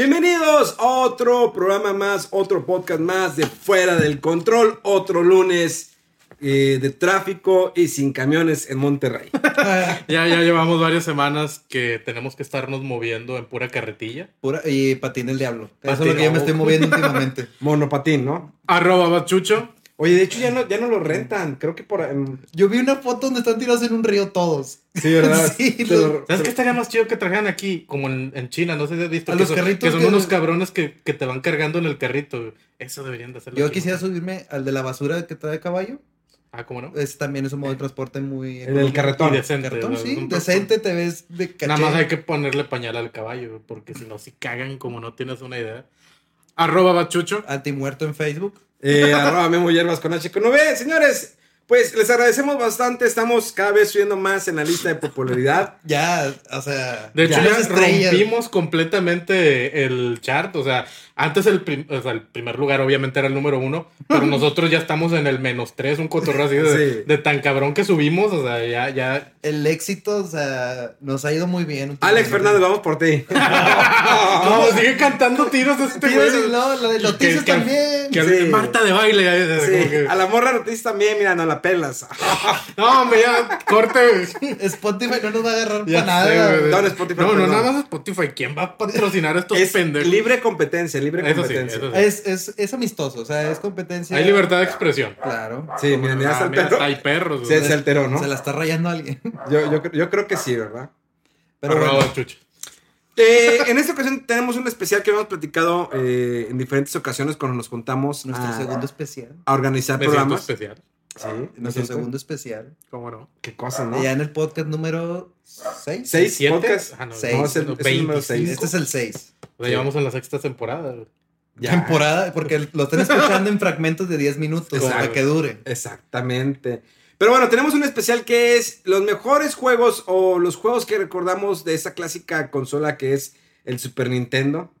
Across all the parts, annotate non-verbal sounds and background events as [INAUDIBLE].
Bienvenidos a otro programa más, otro podcast más de Fuera del Control, otro lunes eh, de tráfico y sin camiones en Monterrey. [LAUGHS] Ya, ya llevamos varias semanas que tenemos que estarnos moviendo en pura carretilla. Pura, y patín el diablo. Eso es Patín, lo que yo me estoy moviendo últimamente. [LAUGHS] Monopatín, ¿no? Arroba bachucho. Oye, de hecho ya no, ya no lo rentan, creo que por... Yo vi una foto donde están tirados en un río todos. sí, ¿verdad? [LAUGHS] Sí, lo- ¿Sabes qué estaría más chido que trajeran aquí? Como en, en China, no sé si has visto. A que los son, carritos que son que- unos cabrones que, que te van cargando en el carrito. Eso deberían de hacerlo. Yo aquí. quisiera subirme al de la basura que trae caballo. Ah, ¿cómo no? Es también es un modo de transporte muy... El del carretón. Decente. Cartón, ¿no? sí, decente, te ves de caché. Nada más hay que ponerle pañal al caballo, porque si no, si cagan como no tienes una idea. Arroba bachucho. Antimuerto en Facebook. Eh, [LAUGHS] arroba Memo Hierbas con H con V. Señores, pues les agradecemos bastante. Estamos cada vez subiendo más en la lista de popularidad. [LAUGHS] Ya, o sea... De hecho, ya rompimos completamente el chart. O sea, antes el, prim- o sea, el primer lugar obviamente era el número uno, pero [LAUGHS] nosotros ya estamos en el menos tres, un cotorreo así de, Sí. de tan cabrón que subimos. O sea, ya, ya. El éxito, o sea, nos ha ido muy bien. Alex. Fernández, vamos por ti. [LAUGHS] No, sigue cantando tiros este Sí, güey. sí, no, lo de noticias Que- también. que- Sí. Marta de baile. Sí, que- a la morra noticias también, mira, no la pelas. [LAUGHS] No, hombre, ya, corte. Spotify no nos va a agarrar Ya para sé, nada. No, Spotify, No, no, nada más Spotify. ¿Quién va a patrocinar a estos Es pendejos? libre competencia, libre Eso sí, competencia. eso sí. Es, es, es amistoso, o sea, es competencia. Hay libertad de expresión. Claro. Sí, miren, Ah, mira, perro. hasta hay perros. Se, güey. se alteró, ¿no? Se la está rayando alguien. Yo, yo, yo creo que sí, ¿verdad? Pero bueno, chucho. Eh, en esta ocasión tenemos un especial que hemos platicado eh, en diferentes ocasiones cuando nos juntamos nuestro a, segundo especial. a organizar Me programas. especial. Sí, ¿no Nuestro siento? segundo especial. ¿Cómo no? Qué cosa, ¿no? Ya en el podcast número 6. Seis ¿Siete? podcasts. Ah, no, Seis. No, es el, es el número 6. Este es el 6. O sea, llevamos en la sexta temporada. güey. Temporada, porque lo están escuchando en fragmentos de 10 minutos Exacto. para que dure. Exactamente. Pero bueno, tenemos un especial que es los mejores juegos o los juegos que recordamos de esa clásica consola que es el Super Nintendo.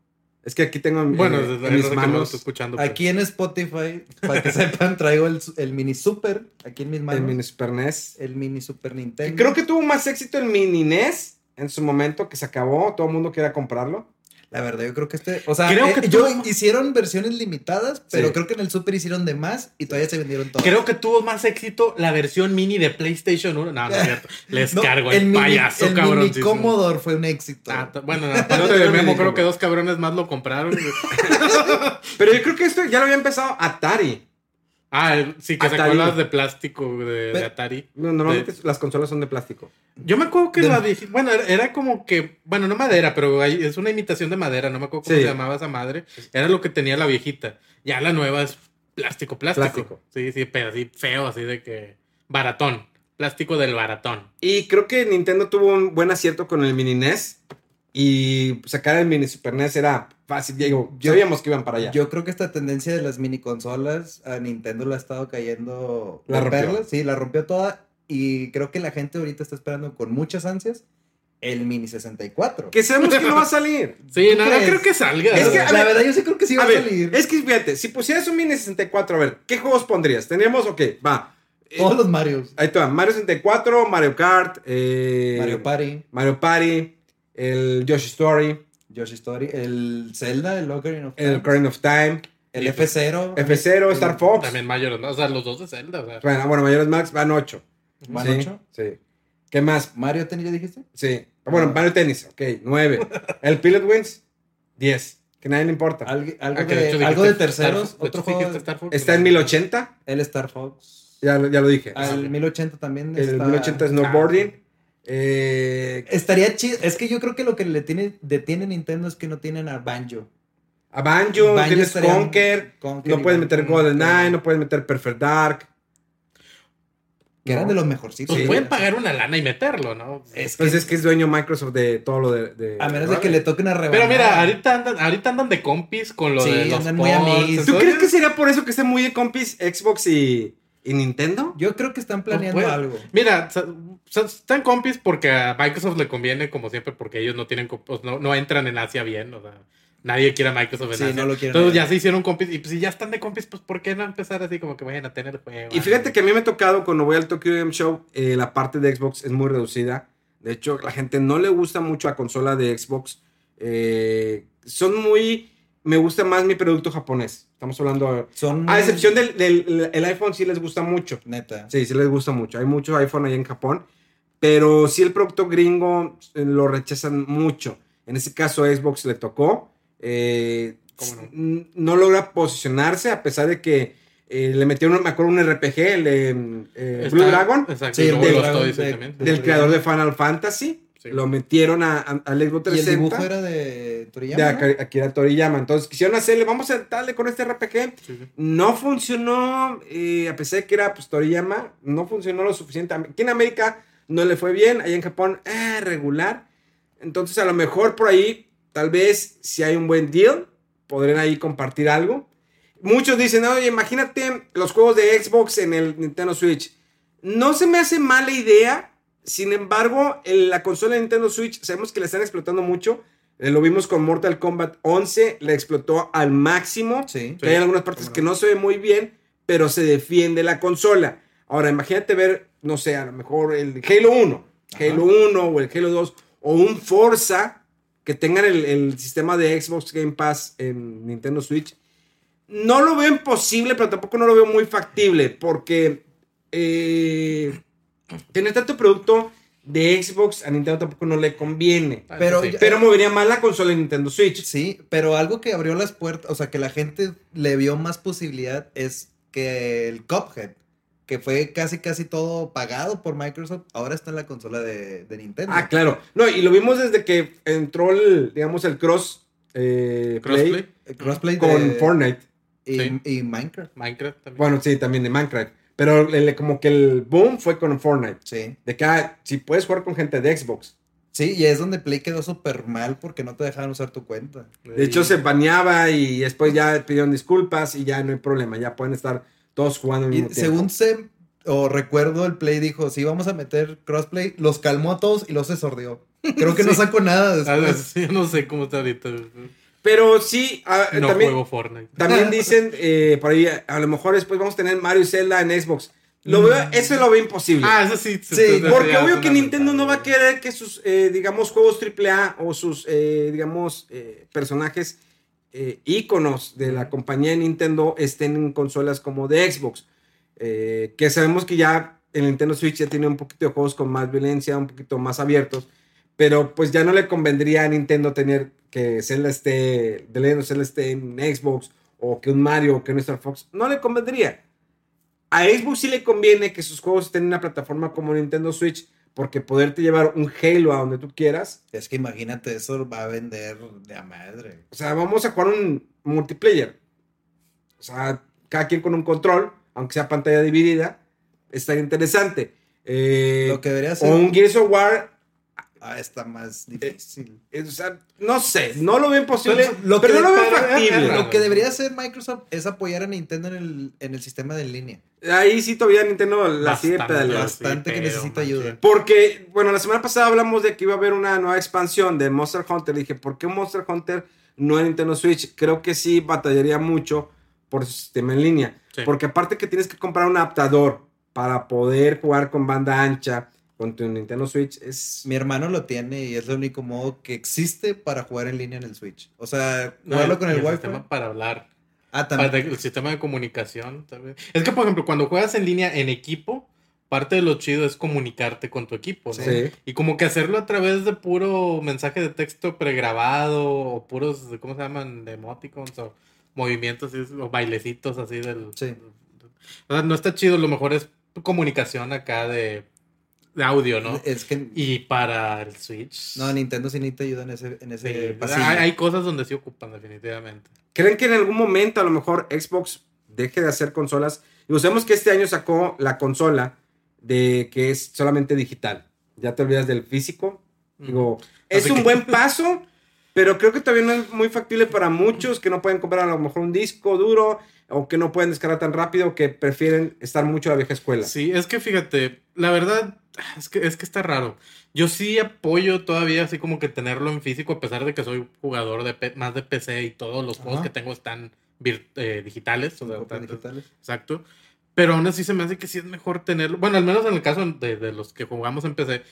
Es que aquí tengo en, Bueno, eh, en mis manos escuchando. pues. Aquí en Spotify, para que [LAUGHS] sepan, traigo el, el mini Super. Aquí en mis manos. el mini Super NES. el mini Super Nintendo. creo que tuvo más éxito el mini NES en su momento que se acabó. Todo el mundo quería comprarlo. La verdad, yo creo que este. O sea, Creo eh, que yo tuvo- hicieron versiones limitadas, pero Sí. creo que en el Super hicieron de más y todavía se vendieron todas. Creo que tuvo más éxito la versión mini de PlayStation 1. No, no es cierto. [LAUGHS] Les No, cargo el, mini- payaso, el cabrón. mini Commodore fue un éxito. Ah, bueno, [LAUGHS] aparte de Memo, creo que dos cabrones más lo compraron. [LAUGHS] Pero yo creo que esto ya lo había empezado Atari. Ah, sí, que Atari. sacó las de plástico de, Atari. No, normalmente las consolas son de plástico. Yo me acuerdo que De- la dije. Bueno, era, era como que. Bueno, no madera, pero hay- es una imitación de madera. No me acuerdo cómo Sí. se llamaba esa madre. Era lo que tenía la viejita. Ya la nueva es plástico, plástico. Plástico. Sí, sí, pero así feo, así de que. Baratón. Plástico del baratón. Y creo que Nintendo tuvo un buen acierto con el mini NES. Y sacar el mini Super NES era fácil. Digo, Yo- sabíamos que iban para allá. Yo creo que esta tendencia de las mini consolas a Nintendo la ha estado cayendo. La rompió. perlas. Sí, la rompió toda. Y creo que la gente ahorita está esperando con muchas ansias el mini 64. que sabemos que no va a salir. [LAUGHS] Sí, ¿Tú no, creo que salga. Es que, a la ver, verdad, yo sí creo que sí va a a, ver, salir. es que fíjate, si pusieras un mini 64, a ver, ¿qué juegos pondrías? Tendríamos, ok, va. Eh, Todos los Marios. Ahí te va, Mario 64, Mario Kart, eh, Mario Party, Mario Party, el Yoshi Story, Yoshi Story, el Zelda, el Ocarina of el Time, Ocarina of Time, el F0. F0, el- Star Fox. También mayores, ¿no? O sea, los dos de Zelda. O sea. Bueno, bueno, mayores Max van 8. ¿Van sí, ocho? Sí. ¿Qué más? Mario Tennis, ¿ya dijiste? Sí. Bueno, Mario Tennis, ok, 9. [LAUGHS] el Pilot Wings, 10. Que nadie le importa. Algo, algo Ah, que de, de hecho algo de terceros, Star- de otro hecho juego. Star Fox. Está en 1080, El Star Fox. ya, lo- ya lo dije. Al 1080 también el está- 1080 Snowboarding. Eh, Estaría chido. Es que yo creo que lo que le tiene, detiene Nintendo es que no tienen a Banjo. a Banjo, Banjo tienes Conker, Conker no puedes Banjo, meter GoldenEye, no puedes meter Perfect Dark. Que eran No. de los mejorcitos. Pues Sí. pueden pagar una lana y meterlo, ¿no? Es Pues que- es que es dueño Microsoft de todo lo de. de- A menos de que le toque una rebanada. Pero mira, ahorita andan, ahorita andan de compis con lo Sí, de los andan muy amigos. ¿Tú crees que sería por eso que esté muy de compis Xbox y, y Nintendo? Yo creo que están planeando puede. algo. Mira, sa- están compis porque a Microsoft le conviene, como siempre, porque ellos no tienen, pues, no, no entran en Asia bien, o sea, nadie quiere a Microsoft en Sí, Asia. no lo quieren Entonces ya se hicieron compis, y pues si ya están de compis, pues ¿por qué no empezar así como que vayan a tener juego? Y fíjate que a mí me ha tocado cuando voy al Tokyo Game Show, eh, la parte de Xbox es muy reducida. De hecho, la gente no le gusta mucho la consola de Xbox. Eh, son muy. Me gusta más mi producto japonés. Estamos hablando. Son A excepción del, del el iPhone, sí les gusta mucho. Neta. Sí, sí les gusta mucho. Hay mucho iPhone ahí en Japón. Pero sí el producto gringo eh, lo rechazan mucho. En este caso Xbox le tocó. eh, ¿Cómo no? no logra posicionarse a pesar de que eh, le metieron, me acuerdo, un RPG, el de eh, Está- Blue Dragon, Exacto, Sí, y el luego Blue los Dragon Toys de- también. de- del creador de Final Fantasy. Sí. Lo metieron a, a- al Xbox Y el 360 dibujo era de Toriyama. de ¿no? Akira- Akira Toriyama. Entonces quisieron hacerle, vamos a darle con este RPG. Sí, sí. No funcionó, eh, a pesar de que era pues, Toriyama, no funcionó lo suficiente. Aquí en América no le fue bien, allá en Japón, eh, regular. Entonces, a lo mejor por ahí, tal vez, si hay un buen deal, podrían ahí compartir algo. Muchos dicen, oye, imagínate los juegos de Xbox en el Nintendo Switch. No se me hace mala idea, sin embargo, en la consola de Nintendo Switch sabemos que la están explotando mucho. Eh, lo vimos con Mortal Kombat 11, la explotó al máximo. Sí. Que hay algunas partes que no se ve muy bien, pero se defiende la consola. Ahora, imagínate ver, no sé, a lo mejor el Halo 1, Halo 1 o el Halo 2, o un Forza que tengan el, el sistema de Xbox Game Pass en Nintendo Switch. No lo veo imposible, pero tampoco no lo veo muy factible, porque eh, tener tanto producto de Xbox a Nintendo tampoco no le conviene. Ah, Pero sí. Pero movería más la consola de Nintendo Switch. Sí, pero algo que abrió las puertas, o sea, que la gente le vio más posibilidad es que el Cuphead, que fue casi casi todo pagado por Microsoft, ahora está en la consola de, de Nintendo. Ah, claro. No, y lo vimos desde que entró el, digamos, el cross eh, Crossplay, play El crossplay con de- Fortnite. y, Sí. y Minecraft. Minecraft también. Bueno, sí, también de Minecraft. Pero el- como que el boom fue con Fortnite. Sí. De que ah, si puedes jugar con gente de Xbox. Sí, y es donde Play quedó súper mal porque no te dejaban usar tu cuenta. De hecho, se baneaba y después ya pidieron disculpas y ya no hay problema. Ya pueden estar todos jugando al Y mismo tiempo. según se, o recuerdo, el Play dijo, sí, vamos a meter crossplay, los calmó a todos y los se sordió. Creo que no [LAUGHS] sacó nada Ah, después. sí, no sé cómo está ahorita. Pero sí, ah, No también, juego Fortnite. también [LAUGHS] dicen eh, por ahí, a lo mejor después vamos a tener Mario y Zelda en Xbox. Lo veo, eso lo veo imposible. Ah, eso sí. Sí, Porque obvio que Nintendo no va a querer que sus, eh, digamos, juegos AAA o sus, eh, digamos, eh, personajes eh, íconos de la compañía de Nintendo estén en consolas como de Xbox. Eh, que sabemos que ya el Nintendo Switch ya tiene un poquito de juegos con más violencia, un poquito más abiertos. Pero pues ya no le convendría a Nintendo tener que Zelda esté, of Zelda esté en Xbox o que un Mario o que un Star Fox. No le convendría. A Xbox sí le conviene que sus juegos estén en una plataforma como Nintendo Switch, porque poderte llevar un Halo a donde tú quieras. Es que imagínate, eso va a vender de a madre. O sea, vamos a jugar un multiplayer. O sea, cada quien con un control, aunque sea pantalla dividida, estaría interesante. Eh, Lo que debería ser... o un Gears of War, Ah, está más difícil. eh, o sea, no sé, no lo veo imposible, Pero lo pero que- no lo veo factible. Lo que debería hacer Microsoft es apoyar a Nintendo en el, en el sistema de en línea. Ahí sí todavía Nintendo la sigue Bastante, pedaleando. Bastante que pero, necesita ayuda. Porque, bueno, la semana pasada hablamos de que iba a haber una nueva expansión de Monster Hunter. Dije, ¿por qué Monster Hunter no en Nintendo Switch? Creo que sí batallaría mucho por su sistema en línea. Sí. Porque aparte que tienes que comprar un adaptador para poder jugar con banda ancha con tu Nintendo Switch, es... Mi hermano lo tiene y es el único modo que existe para jugar en línea en el Switch. O sea, No, jugarlo con y el, Wi-Fi. sistema para hablar. Ah, Para también. el sistema de comunicación también. Es que, por ejemplo, cuando juegas en línea en equipo, parte de lo chido es comunicarte con tu equipo, ¿no? Sí. Y como que hacerlo a través de puro mensaje de texto pregrabado o puros, ¿cómo se llaman? Emoticons o movimientos o bailecitos así del... Sí. O sea, no está chido, lo mejor es comunicación acá de... de audio, ¿no? Es que. Y para el Switch. No, Nintendo sí ni te ayuda en ese, en ese sí, hay, hay cosas donde sí ocupan, definitivamente. ¿Creen que en algún momento a lo mejor Xbox deje de hacer consolas? Y sabemos que este año sacó la consola de que es solamente digital. Ya te olvidas del físico. Digo, es Así un que- buen paso, [LAUGHS] pero creo que todavía no es muy factible para muchos que no pueden comprar a lo mejor un disco duro o que no pueden descargar tan rápido que prefieren estar mucho a la vieja escuela. Sí, es que fíjate, la verdad es que, es que está raro. Yo sí apoyo todavía así como que tenerlo en físico, a pesar de que soy jugador de P- más de PC y todos los juegos Ajá. que tengo están eh, digitales. O sea, Copias tanto- digitales. Exacto. Pero aún así se me hace que sí es mejor tenerlo. Bueno, al menos en el caso de, de los que jugamos en PC.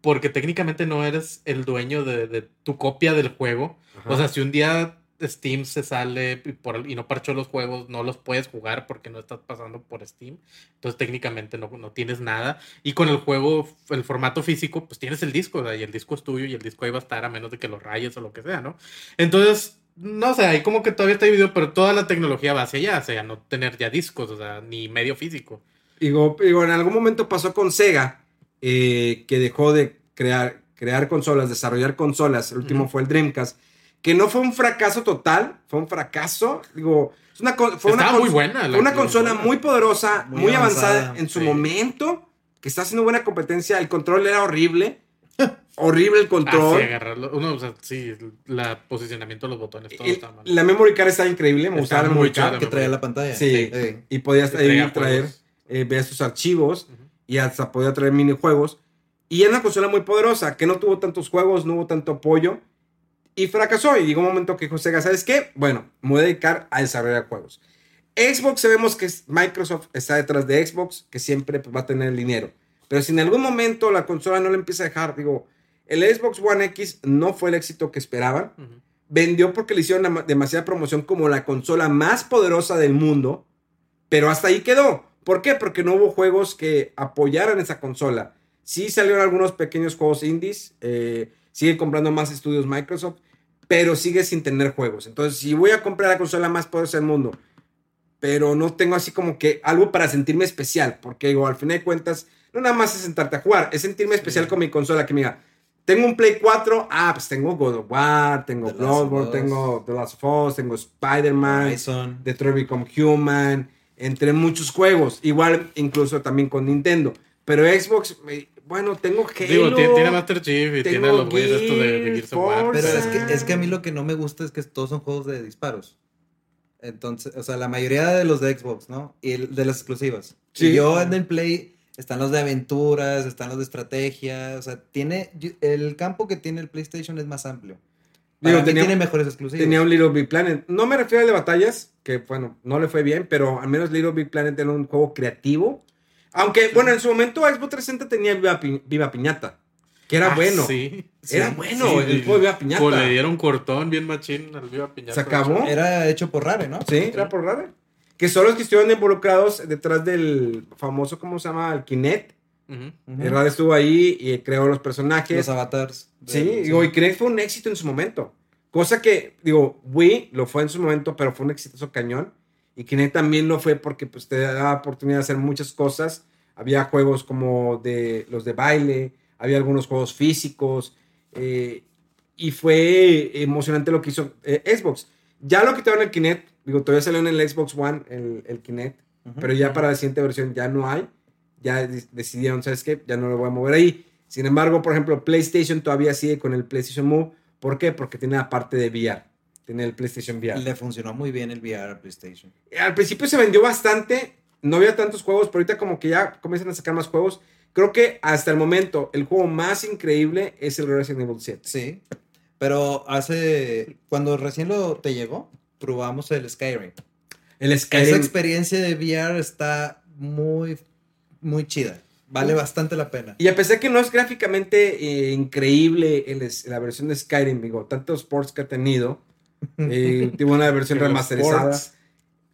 Porque técnicamente no eres el dueño de, de tu copia del juego. Ajá. O sea, si un día Steam se sale y, por- y no parchó los juegos, no los puedes jugar porque no estás pasando por Steam. Entonces técnicamente no, no tienes nada. Y con el juego, el formato físico, pues tienes el disco. o sea, y el disco es tuyo y el disco ahí va a estar a menos de que lo rayes o lo que sea, ¿no? Entonces, no sé, ahí como que todavía está dividido, pero toda la tecnología va hacia allá, o sea, no tener ya discos, o sea, ni medio físico. Digo, digo, en algún momento pasó con Sega, eh, que dejó de crear, crear consolas, desarrollar consolas. El último fue el Dreamcast, que no fue un fracaso total, fue un fracaso. Digo, es una, fue muy buena. la- fue una la consola muy poderosa, Muy muy, avanzada, avanzada, en su sí. momento, que está haciendo buena competencia. El control era horrible. [LAUGHS] horrible el Ah, control. sí, agarrarlo. Uno, o sea, sí, el posicionamiento de los botones, todo está mal. la memory card estaba increíble, me gustaba la muy memory card. Que traía la pantalla. Sí. Sí. Y podías ahí traer, eh, ver sus archivos. Y hasta podía traer minijuegos. Y era una consola muy poderosa, que no tuvo tantos juegos, no hubo tanto apoyo. Y fracasó. Y llegó un momento que dijo Sega, ¿sabes qué? Bueno, me voy a dedicar a desarrollar juegos. Xbox sabemos que Microsoft está detrás de Xbox, que siempre pues, va a tener el dinero. Pero si en algún momento la consola no le empieza a dejar, digo, el Xbox One X no fue el éxito que esperaban vendió porque le hicieron demasiada promoción como la consola más poderosa del mundo, pero hasta ahí quedó. ¿Por qué? Porque no hubo juegos que apoyaran esa consola. Sí salieron algunos pequeños juegos indies, eh, sigue comprando más estudios Microsoft, pero sigue sin tener juegos. Entonces, si voy a comprar la consola más poderosa del mundo, pero no tengo así como que algo para sentirme especial, porque digo, al final de cuentas, no nada más es sentarte a jugar, es sentirme especial con mi consola, que mira, tengo un Play 4, ah, pues tengo God of War, tengo Bloodborne, tengo The Last of Us, tengo Spider-Man. Detroit Become Human, entre muchos juegos, igual incluso también con Nintendo, pero Xbox, bueno, tengo Halo, Digo, tiene, Master Chief y tiene los güeyes estos de, de Gears, Gears of War. Forza. Pero es que, es que a mí lo que no me gusta es que todos son juegos de disparos. Entonces, o sea, la mayoría de los de Xbox, ¿no? Y el- de las exclusivas. Sí. Y yo en el Play están los de aventuras, están los de estrategia. O sea, tiene. El campo que tiene el PlayStation es más amplio. Para Digo, mí tenía- tiene mejores exclusivos. Tenía un Little Big Planet. No me refiero al de batallas, que bueno, no le fue bien, pero al menos Little Big Planet era un juego creativo. Aunque, bueno, en su momento Xbox 360 tenía Viva, Pi- Viva Piñata, que era Ah, bueno. Sí. Era Sí, bueno Sí, el juego de Viva Piñata. Pues le dieron cortón bien machín al Viva Piñata. Se acabó. Era hecho por Rare, ¿no? Sí, era por Rare. Que son los que estuvieron involucrados detrás del famoso, ¿cómo se llama? El Kinect. Y Rare estuvo ahí y creó los personajes. Los avatars. Sí, digo, y Kinect fue un éxito en su momento. Cosa que, digo, Wii lo fue en su momento, pero fue un exitoso cañón. Y Kinect también lo fue porque pues, te da oportunidad de hacer muchas cosas. Había juegos como de los de baile, había algunos juegos físicos. eh, y fue emocionante lo que hizo eh, Xbox. Ya lo quitaron el Kinect, digo, todavía salió en el Xbox One el, el Kinect, pero ya para la siguiente versión ya no hay. Ya de- decidieron, ¿sabes qué? Ya no lo voy a mover ahí. Sin embargo, por ejemplo, PlayStation todavía sigue con el PlayStation Move. ¿Por qué? Porque tiene la parte de VR. Tiene el PlayStation VR. Le funcionó muy bien el VR a PlayStation. Al principio se vendió bastante. No había tantos juegos, pero ahorita como que ya comienzan a sacar más juegos. Creo que hasta el momento el juego más increíble es el Resident Evil 7. Sí. Pero hace. Cuando recién lo te llegó, probamos el Skyrim. El Esa Skyrim. experiencia de VR está muy, muy chida. Vale bastante la pena. Y a pesar que no es gráficamente eh, increíble el la versión de Skyrim, digo, tantos ports que ha tenido, [LAUGHS] eh, tuvo una versión remasterizada.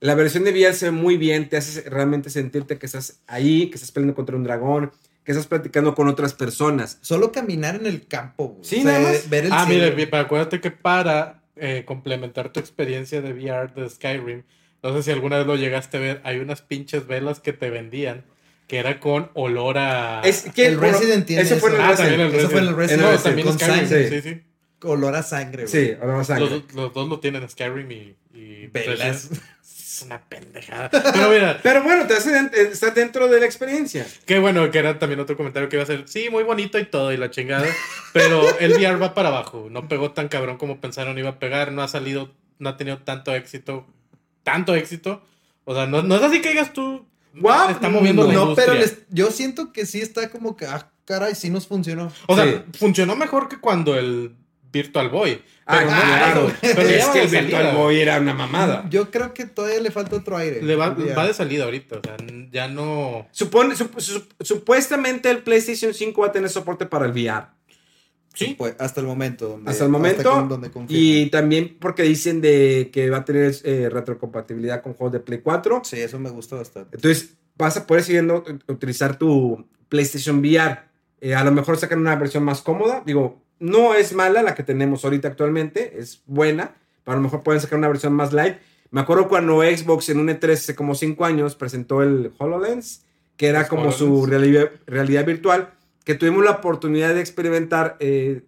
La versión de VR se ve muy bien, te hace realmente sentirte que estás ahí, que estás peleando contra un dragón, que estás platicando con otras personas. Solo caminar en el campo. güey. Sí, nada más. Ver el Ah, cielo. mire, pero acuérdate que para eh, complementar tu experiencia de VR de Skyrim, no sé si alguna vez lo llegaste a ver, hay unas pinches velas que te vendían que era con olor a. Es que El Resident tiene ese fue en el. Ah, también Resident. el Eso fue en el Resident. No, también con Skyrim. sangre. Sí, sí. Olor a sangre, güey. Sí, ahora más sangre. Los, los dos lo tienen, Skyrim y. y Velas. Es una pendejada. [LAUGHS] Pero mira, Pero bueno, te hace den- estás dentro de la experiencia. qué bueno que era también otro comentario que iba a ser. Sí, muy bonito y todo y la chingada. Pero el VR va para abajo. No pegó tan cabrón como pensaron iba a pegar. No ha salido, no ha tenido tanto éxito. Tanto éxito. O sea, no, no es así que digas tú. Guau, está moviendo la No, industria. pero les- yo siento que sí está como que, ah, caray, sí nos funcionó. O sea, funcionó mejor que cuando el Virtual Boy. Ah, Pero no claro. [LAUGHS] Pero es que el Virtual. Boy era una mamada. Yo creo que todavía le falta otro aire. Le va, va de salida ahorita. O sea, ya no. Supone, sup- sup- supuestamente el PlayStation 5 va a tener soporte para el VR. Sí. Pues, hasta el momento. Donde, Hasta el momento. con- donde y también porque dicen de que va a tener eh, retrocompatibilidad con juegos de Play 4. Sí, eso me gusta bastante. Entonces vas a poder siguiendo utilizar tu PlayStation VR. Eh, a lo mejor sacan una versión más cómoda. Digo, no es mala la que tenemos ahorita actualmente. Es buena. Pero a lo mejor pueden sacar una versión más light. Me acuerdo cuando Xbox en un E3 hace como 5 años presentó el HoloLens, que era como su HoloLens. realidad, realidad virtual, que tuvimos la oportunidad de experimentar eh,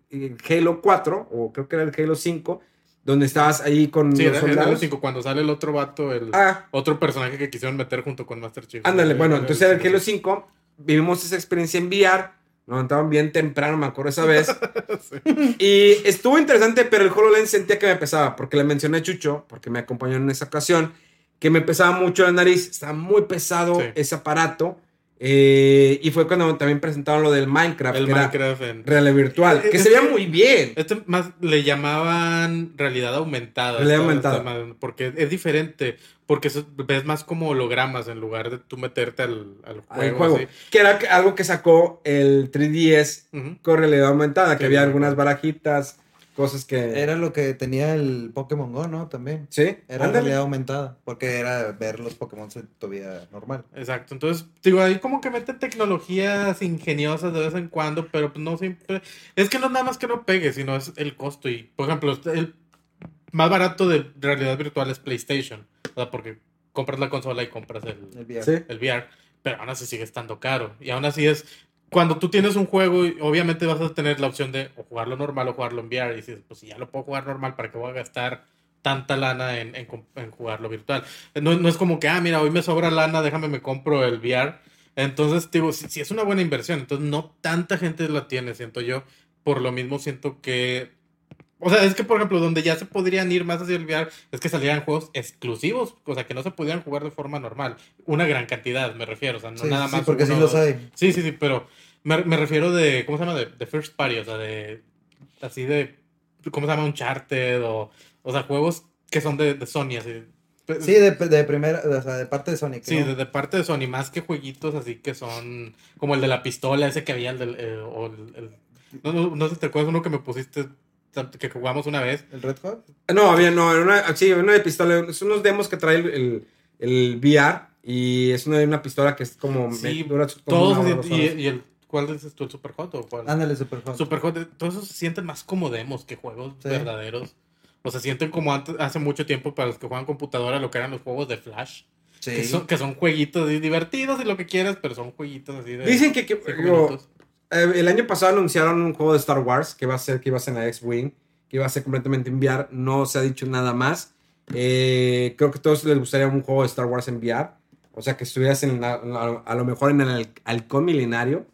Halo 4, o creo que era el Halo 5, donde estabas ahí con Sí, los era, era el soldados. 5. Cuando sale el otro vato, el Ah, otro personaje que quisieron meter junto con Master Chief. Ándale, bueno, Era entonces era el. Halo 5, vivimos esa experiencia en VR, nos levantaban bien temprano, me acuerdo esa vez. [LAUGHS] Y estuvo interesante, pero el HoloLens sentía que me pesaba, porque le mencioné a Chucho, porque me acompañó en esa ocasión, que me pesaba mucho la nariz, estaba muy pesado Sí. ese aparato. Eh, y fue cuando también presentaron lo del Minecraft, El que era en. realidad virtual, que Es se veía muy bien. Este más le llamaban realidad aumentada. Realidad aumentada. Este Porque es diferente. Porque ves más como hologramas en lugar de tú meterte al, al juego. El juego, así. que era algo que sacó el 3DS Ujú. con realidad aumentada, que Sí, había algunas barajitas, cosas que... Era lo que tenía el Pokémon Go, ¿no? También. Sí, Era ándale. realidad aumentada. Porque era ver los Pokémon todavía normal. Exacto, entonces, digo, ahí como que meten tecnologías ingeniosas de vez en cuando, pero pues no siempre. Es que no es nada más que no pegue, sino es el costo. Y, por ejemplo, el más barato de realidad virtual es PlayStation. O sea, porque compras la consola y compras el, El VR. Sí. el VR, pero aún así sigue estando caro. Y aún así es. Cuando tú tienes un juego, obviamente vas a tener la opción de o jugarlo normal o jugarlo en VR. Y dices, pues si ya lo puedo jugar normal, ¿para qué voy a gastar tanta lana en, jugarlo virtual? No, es como que, ah, mira, hoy me sobra lana, déjame me compro el VR. Entonces, digo, si es una buena inversión, entonces no tanta gente la tiene, siento yo. Por lo mismo siento que... O sea, es que, por ejemplo, donde ya se podrían ir más hacia el VR es que salieran juegos exclusivos, o sea, que no se pudieran jugar de forma normal. Una gran cantidad, me refiero, o sea, no Sí, nada sí, más. porque sí uno o los hay. Sí, sí, sí, pero me, me refiero de, ¿cómo se llama? De, de first party, o sea, de, así de, ¿cómo se llama? Uncharted, o, o sea, juegos que son de, de Sony, así. Sí, de, de primera, o sea, de parte de Sonic. Sí, ¿no? de, de parte de Sony, más que jueguitos así que son como el de la pistola, ese que había, el del, eh, o el, el- no, no, no sé si te acuerdas uno que me pusiste, que jugamos una vez. ¿El Red Hot? No, había, no, era una, sí, una de pistola. Son unos demos que trae el, el, el VR y es una una pistola que es como. Sí, dura como Todos, hora, y, y el, ¿cuál dices tú? ¿El Super Hot o cuál? Ándale, Super Hot. Super Hot, todos esos se sienten más como demos que juegos Sí. verdaderos. O se sienten como antes, hace mucho tiempo para los que juegan computadora, lo que eran los juegos de Flash. Sí. Que, son, que son jueguitos di- divertidos y lo que quieras, pero son jueguitos así de. Dicen que, que- digo. Eh, el año pasado anunciaron un juego de Star Wars que va a ser que iba a ser en la X-Wing, que iba a ser completamente en VR. No se ha dicho nada más. Eh, creo que a todos les gustaría un juego de Star Wars en VR. O sea, que estuvieras en la- a, a lo mejor en el halcón milenario.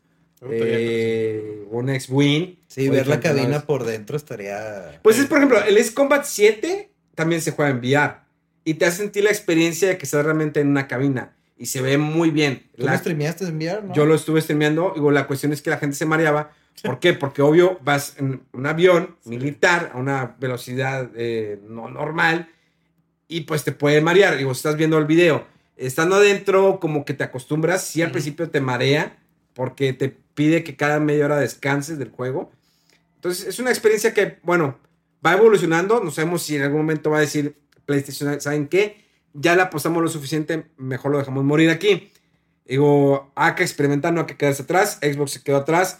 Eh, un X-Wing. Sí, ver la cabina por dentro estaría. Pues es, por ejemplo, el Ace Combat 7 también se juega en VR. Y te hace sentir la experiencia de que estás realmente en una cabina. Y se ve muy bien. ¿Tú La- lo streameaste en VR, no? yo lo estuve streameando. Digo, la cuestión es que la gente se mareaba. ¿Por qué? Porque obvio vas en un avión militar a una velocidad eh, no normal y pues te puede marear. Digo, estás viendo el video, estando adentro como que te acostumbras. Sí, al principio te marea porque te pide que cada media hora descanses del juego. Entonces es una experiencia que, bueno, va evolucionando. No sabemos si en algún momento va a decir PlayStation, ¿saben qué? Ya la apostamos lo suficiente, mejor lo dejamos morir aquí. Digo, hay que experimentar, no hay que quedarse atrás. Xbox se quedó atrás.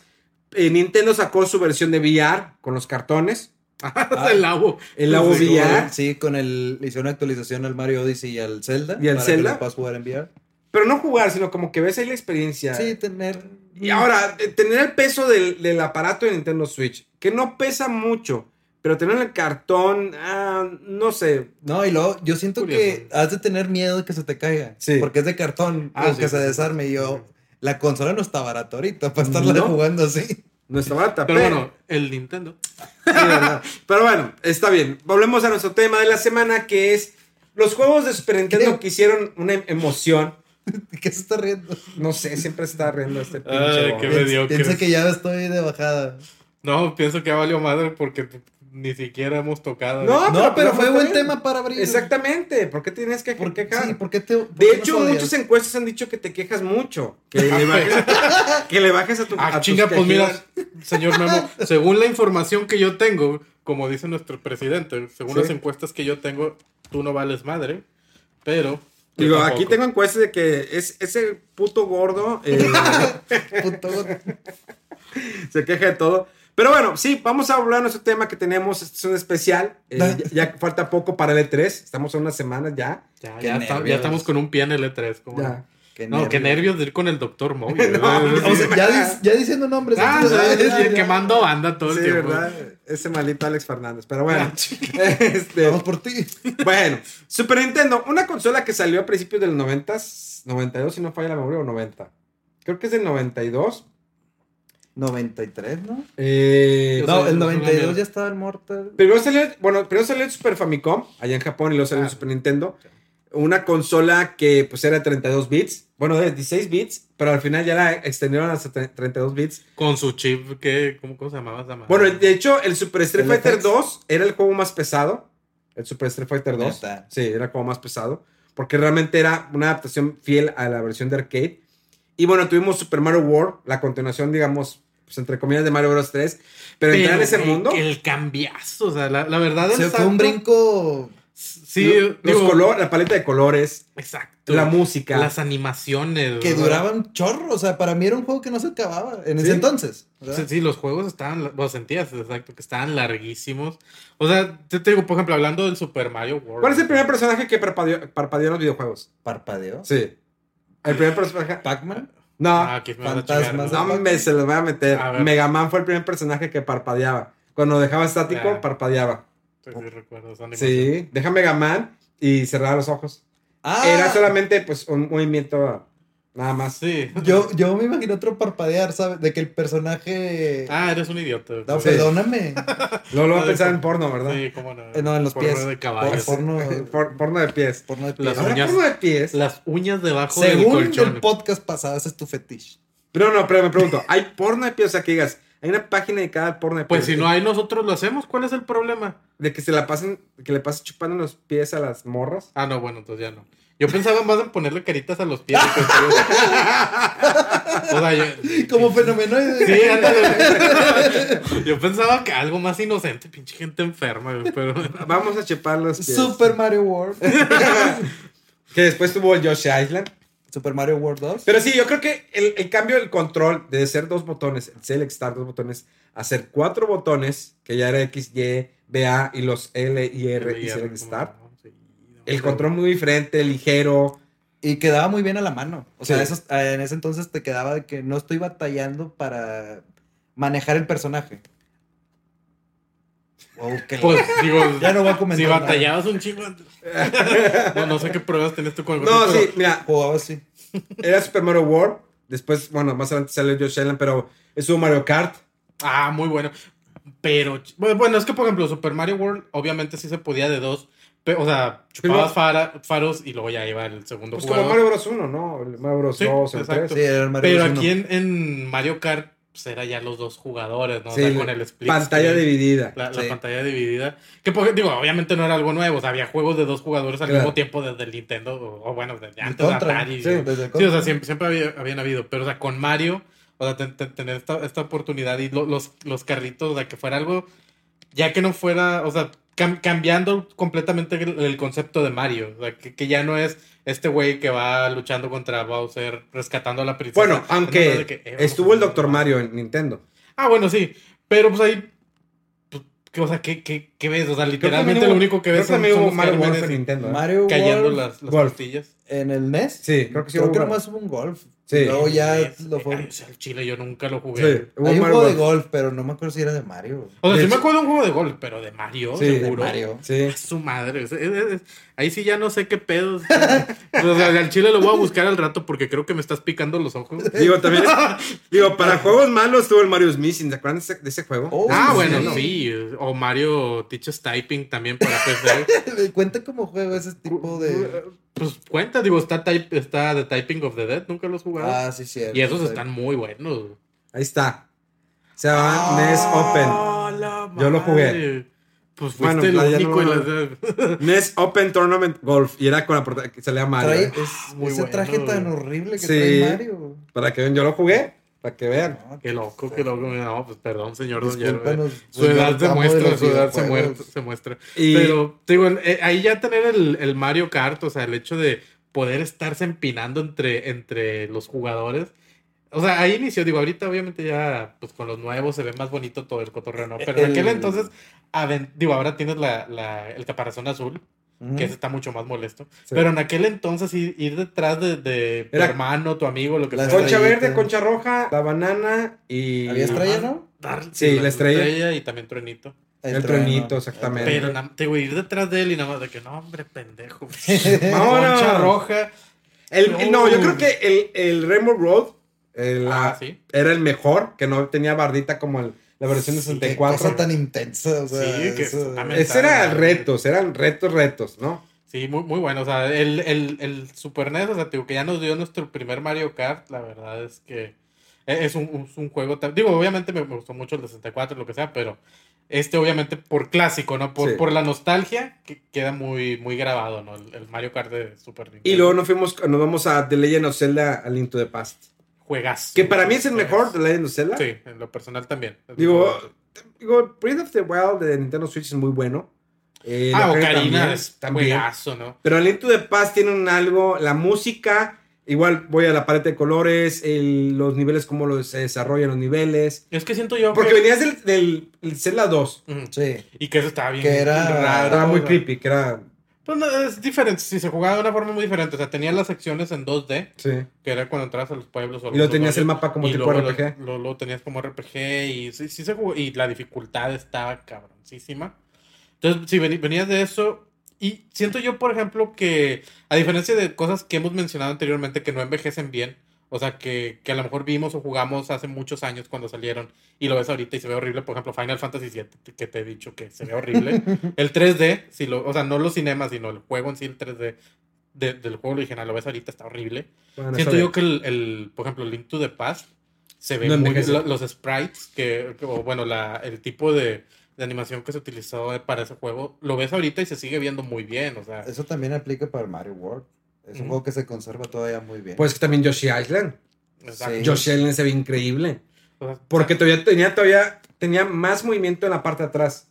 Eh, Nintendo sacó su versión de VR con los cartones. [LAUGHS] el Labo. El Labo Sí, VR. Sí, con el. le Hicieron una actualización al Mario Odyssey y al Zelda. Y al para Zelda. Que lo puedas jugar en VR. pero no jugar, sino como que ves ahí la experiencia. Sí, tener. Y ahora, eh, tener el peso del, del aparato de Nintendo Switch, que no pesa mucho, pero tener el cartón, ah, no sé. No, y luego yo siento Curioso. que has de tener miedo de que se te caiga. Sí. Porque es de cartón, Ah, o sí, que sí, se sí. desarme. Y yo, la consola no está barata ahorita para estarla No. jugando así. No está barata, Pero bueno, el Nintendo. Pero bueno, está bien. Volvemos a nuestro tema de la semana, que es los juegos de Super Nintendo Creo- que hicieron una emoción. [LAUGHS] ¿Qué se está riendo? No sé, siempre se está riendo este pinche. Ay, qué Piensa, que ya estoy de bajada. No, pienso que valió madre porque ni siquiera hemos tocado. No, No, pero fue está buen tema para abrir. Exactamente. ¿Por qué tienes que ¿Por quejar? Sí, ¿por qué te, por De qué hecho, muchas encuestas han dicho que te quejas mucho. Que le bajes a, tu- que le bajes a tu. Ah, chinga, pues mira, señor Memo, [LAUGHS] según la información que yo tengo, como dice nuestro presidente, según Sí. las encuestas que yo tengo, tú no vales madre, pero... Digo, tampoco. aquí tengo encuestas de que es ese puto gordo eh, [LAUGHS] Puto- [LAUGHS] se queja de todo. Pero bueno, sí, vamos a hablar de nuestro tema que tenemos. Este es un especial. eh, ya, ya falta poco para el E3. Estamos a unas semanas ya. Ya, Qué ya, está- ya estamos con un pie en el E3. ¿cómo Ya. no? Qué No, qué nervios de ir con el doctor Moby. [LAUGHS] No, ¿verdad? O sea, ya, diciendo nombres. Ah, entonces, ya, quemando banda todo el Sí, tiempo. ¿verdad? Ese maldito Alex Fernández. Pero bueno. Ah, [LAUGHS] este, Vamos por ti. bueno, Super Nintendo, una consola que salió a principios del 90, 92, si no falla la memoria, o 90. Creo que es del 92. 93, ¿no? Eh, No, sé, el es 92 una- ya estaba el Mortal. Primero salió, bueno, primero salió el Super Famicom, allá en Japón, y luego salió el Ah. Super Nintendo. Una consola que pues era 32 bits, bueno, de 16 bits, pero al final ya la extendieron hasta tre- 32 bits. Con su chip, ¿qué? ¿Cómo, cómo se llamaba esa madre? Bueno, de hecho, el Super Street ¿El Fighter FX? 2 era el juego más pesado. El Super Street Fighter 2. Neta. Sí, era el juego más pesado. Porque realmente era una adaptación fiel a la versión de arcade. Y bueno, tuvimos Super Mario World, la continuación, digamos, pues entre comillas de Mario Bros. 3. Pero, entrar en ese el- mundo. El cambiazo, o sea, la, la verdad Se el fue un brinco. Sí, Lo- los digo, colores, la paleta de colores, Exacto. la música. Las animaciones. que ¿verdad? duraban chorro. O sea, para mí era un juego que no se acababa en ese Sí. entonces. Sí, sí, los juegos estaban, lo sentías, exacto, que estaban larguísimos. O sea, te, te digo, por ejemplo, hablando del Super Mario World. ¿Cuál es el primer personaje que parpadeó, parpadeó en los videojuegos? Parpadeó. Sí. El primer personaje. Pac-Man. No, Ah, Fantasmas ¿no? no me se los voy a meter. A. Mega Man fue el primer personaje que parpadeaba. Cuando dejaba estático, Ah. parpadeaba. Sí, sí, recuerdo. Sí, deja Mega Man y cerraba los ojos. Ah, Era solamente pues un movimiento nada más. Sí. Yo, yo me imagino otro parpadear, ¿sabes? De que el personaje. Ah, eres un idiota. no, sí. perdóname. Luego lo va a pensar en porno, ¿verdad? Sí, cómo no. Eh, no, en los Porno pies. de caballos. Por- porno, [LAUGHS] Por- porno de pies. porno de Las pies. ¿Habrá uñas. porno de pies? Las uñas debajo del Según colchón. el podcast pasado, ese es tu fetiche. Pero no, pero me pregunto, ¿hay porno de pies? O sea, que digas, hay una página dedicada al porno de pies. Pues si no hay, nosotros lo hacemos. ¿Cuál es el problema? De que se la pasen, que le pasen chupando los pies a las morras. Ah, no, bueno, entonces ya no. Yo pensaba más en ponerle caritas a los pies. y que- [LAUGHS] o sea, yo, Como. Sí, ándale. Yo pensaba que algo más inocente, pinche gente enferma, güey, pero Vamos a chupar los pies. Super Mario World. [LAUGHS] Que después tuvo el Yoshi Island. Super Mario World 2. Pero sí, yo creo que el, el cambio del control de ser dos botones, el Select Start, dos botones, a ser cuatro botones, que ya era X, Y, B, A y los L y R y Select Start. El control muy diferente, ligero. Y quedaba muy bien a la mano. O sea, Sí. esos- en ese entonces te quedaba de que no estoy batallando para manejar el personaje. Wow, qué Pues digo, Ya no voy a comentar si nada. batallabas un chingo. [LAUGHS] No, no sé qué pruebas tenés tú con el No, sí, mira, Jugaba así. era Super Mario World. Después, bueno, más adelante salió Yoshi Island, pero estuvo Mario Kart. Ah, muy bueno. Pero, bueno, es que por ejemplo, Super Mario World, obviamente sí se podía de dos. O sea, chupabas fara- faros y luego ya iba el segundo Pues como jugador. Mario Bros. 1, ¿no? El Mario Bros. Sí, 2, el exacto. 3. Sí, era el Mario Pero Bros. aquí en, en Mario Kart, pues era ya los dos jugadores, ¿no? O Sí, sea, con el split. pantalla screen. dividida. La, la Sí. pantalla dividida. Que, por- digo, obviamente no era algo nuevo. O sea, había juegos de dos jugadores al Claro. mismo tiempo desde el Nintendo. O, o bueno, desde antes de. Atari. Sí, Sí, desde el o sea, siempre, siempre había- habían habido. Pero, o sea, con Mario, o sea, ten- ten- tener esta, esta oportunidad y lo- los, los carritos, o sea, que fuera algo. Ya que no fuera, o sea, cam- cambiando completamente el, el concepto de Mario. O sea, que, que ya no es este güey que va luchando contra Bowser, rescatando a la princesa. Bueno, aunque que, eh, estuvo el algo. Mario en Nintendo. Ah, bueno, sí. Pero pues ahí. pues, ¿qué- o sea, ¿qué, qué, qué ves? O sea, que literalmente también lo hubo- único que ves son, hubo los Mario en Nintendo. ¿eh? Mario cayendo World. las, las pastillas. ¿En el NES? Sí, creo que sí Creo hubo que nomás hubo un golf. Sí. Y luego ya Es- lo fue. ay, o sea, el Chile yo nunca lo jugué. Sí, hubo Hay un Mario juego de Golf. pero no me acuerdo si era de Mario. O sea, De sí me acuerdo de un juego de golf, pero de Mario, Sí, de seguro. Mario. Sí. A su madre. es- es- es- ahí sí ya no sé qué pedos. o sea, al chile lo voy a buscar al rato porque creo que me estás picando los ojos. Digo, también. [LAUGHS] digo, para juegos malos tuvo el Mario's Missing. ¿Se acuerdan de ese, de ese juego? Oh, ah, sí. bueno, sí. O Mario Teaches Typing también para PC. [LAUGHS] Cuenta cómo juego ese tipo de. Pues cuenta, digo, está, type, está The Typing of the Dead, nunca los jugado. Ah, sí, cierto. y esos sí. están muy buenos. Ahí está. Se llama NES Open. Ah, Yo lo jugué. Pues fuiste Bueno, el único. no- en la- [LAUGHS] NES Open Tournament Golf. Y era con la portada que salía Mario. Trae ¿eh? es- Muy ese bueno, traje tan horrible que Sí. trae Mario. Para que vean, yo lo jugué. Para que vean. No, Qué loco, qué loco. No, pues perdón, señor Don Hierro. Su edad se muestra, su edad se muestra, se muestra. Y- Pero, digo, eh, ahí ya tener el, el Mario Kart, o sea, el hecho de poder estarse empinando entre, entre los jugadores. O sea, ahí inició, digo, ahorita obviamente ya, pues con los nuevos se ve más bonito todo el cotorreo, ¿no? Pero en El- aquel entonces, digo, ahora tienes la, la- el caparazón azul, Ujú. que ese está mucho más molesto. Sí. Pero en aquel entonces ir, ir detrás de, de tu Era- hermano, tu amigo, lo que La sea. Concha verde, concha roja, la banana y. ¿Había estrella, no? Dar- Sí, la estrella. y también truenito. El truenito, exactamente. Pero te voy a ir detrás de él y nada más de que no, hombre, pendejo. [LAUGHS] Concha roja. El, el- no, No. yo creo que el, el Rainbow Road eh, Ah, sí. era el mejor, que no tenía bardita como el- la versión de Qué 64. cosa tan intensa. O sea, Sí, que eso- también- Ese era retos, eran retos, retos, ¿no? Sí, muy, muy bueno. O sea, el, el, el Super NES, o sea, digo, que ya nos dio nuestro primer Mario Kart, la verdad es que e- es un, es un juego. tan- Digo, obviamente me me gustó mucho el de 64, lo que sea, pero este, obviamente, por clásico, ¿no? Por, Sí. por la nostalgia, que queda muy, muy grabado, ¿no? El, el Mario Kart de Super Nintendo. Y luego nos fuimos, nos vamos a The Legend of Zelda a Link to the Past. Juegas. Que para mí es el mejor The Legend of Zelda. Sí, en lo personal también. Digo, digo, Breath of the Wild de Nintendo Switch es muy bueno. Eh, ah, la Ocarina también, es también. juegazo, ¿no? Pero Link to the Past tiene un algo, la música, igual voy a la paleta de colores, el- los niveles, cómo los- se desarrollan los niveles. Es que siento yo Porque que... venías del, del el Zelda 2, Ujú. Sí. Y que eso estaba bien Que era- raro. era muy creepy, que era... Pues no, es diferente, si se jugaba de una forma muy diferente. O sea, tenía las secciones en 2D, Sí. que era cuando entrabas a los pueblos. O Y lo tenías el mapa como tipo luego RPG. Lo, lo- lo tenías como RPG y sí, sí se jugó. Y la dificultad estaba cabroncísima. Entonces, si venías de eso. Y siento yo, por ejemplo, que a diferencia de cosas que hemos mencionado anteriormente que no envejecen bien, o sea, que, que a lo mejor vimos o jugamos hace muchos años cuando salieron y lo ves ahorita y se ve horrible, por ejemplo, Final Fantasy VII, que te he dicho que se ve horrible. [LAUGHS] el 3D, si lo, o sea, no los cinemas, sino el juego en sí, el 3D de- del juego original, lo ves ahorita, está horrible. Bueno, Siento yo que el, el, por ejemplo, Link to the Past se ve No muy lo- los sprites que, que- o bueno, la, el tipo de, de animación que se utilizó para ese juego, lo ves ahorita y se sigue viendo muy bien, o sea, Eso también aplica para Mario World. Es un juego que se conserva todavía muy bien. Pues que también Yoshi Island. exacto. Sí. Yoshi Island se ve increíble. Porque todavía tenía, todavía tenía más movimiento en la parte de atrás.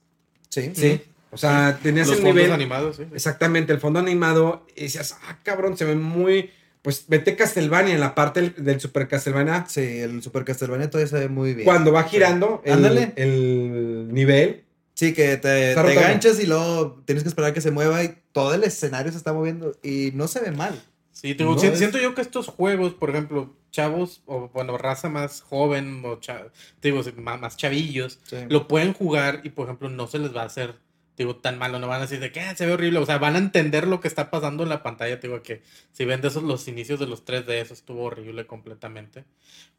sí. Sí. O sea, tenías los el fondos nivel. animados, sí. Exactamente, el fondo animado. Y decías, ah, cabrón, se ve muy. Pues vete Castlevania en la parte del, del Super Castlevania. Sí, el Super Castlevania todavía se ve muy bien. Cuando va girando el, Ándale. el nivel. Sí, que te, te ganchas y luego tienes que esperar a que se mueva y todo el escenario se está moviendo y no se ve mal. Sí, te digo, No, si- es- siento yo que estos juegos, por ejemplo, chavos, o bueno, raza más joven, o cha- te digo, más, más chavillos, Sí. lo pueden jugar y, por ejemplo, no se les va a hacer, digo, tan malo, no van a decir de que "Ah, se ve horrible, o sea, van a entender lo que está pasando en la pantalla, te digo, que si ven de esos los inicios de los 3D, eso estuvo horrible completamente,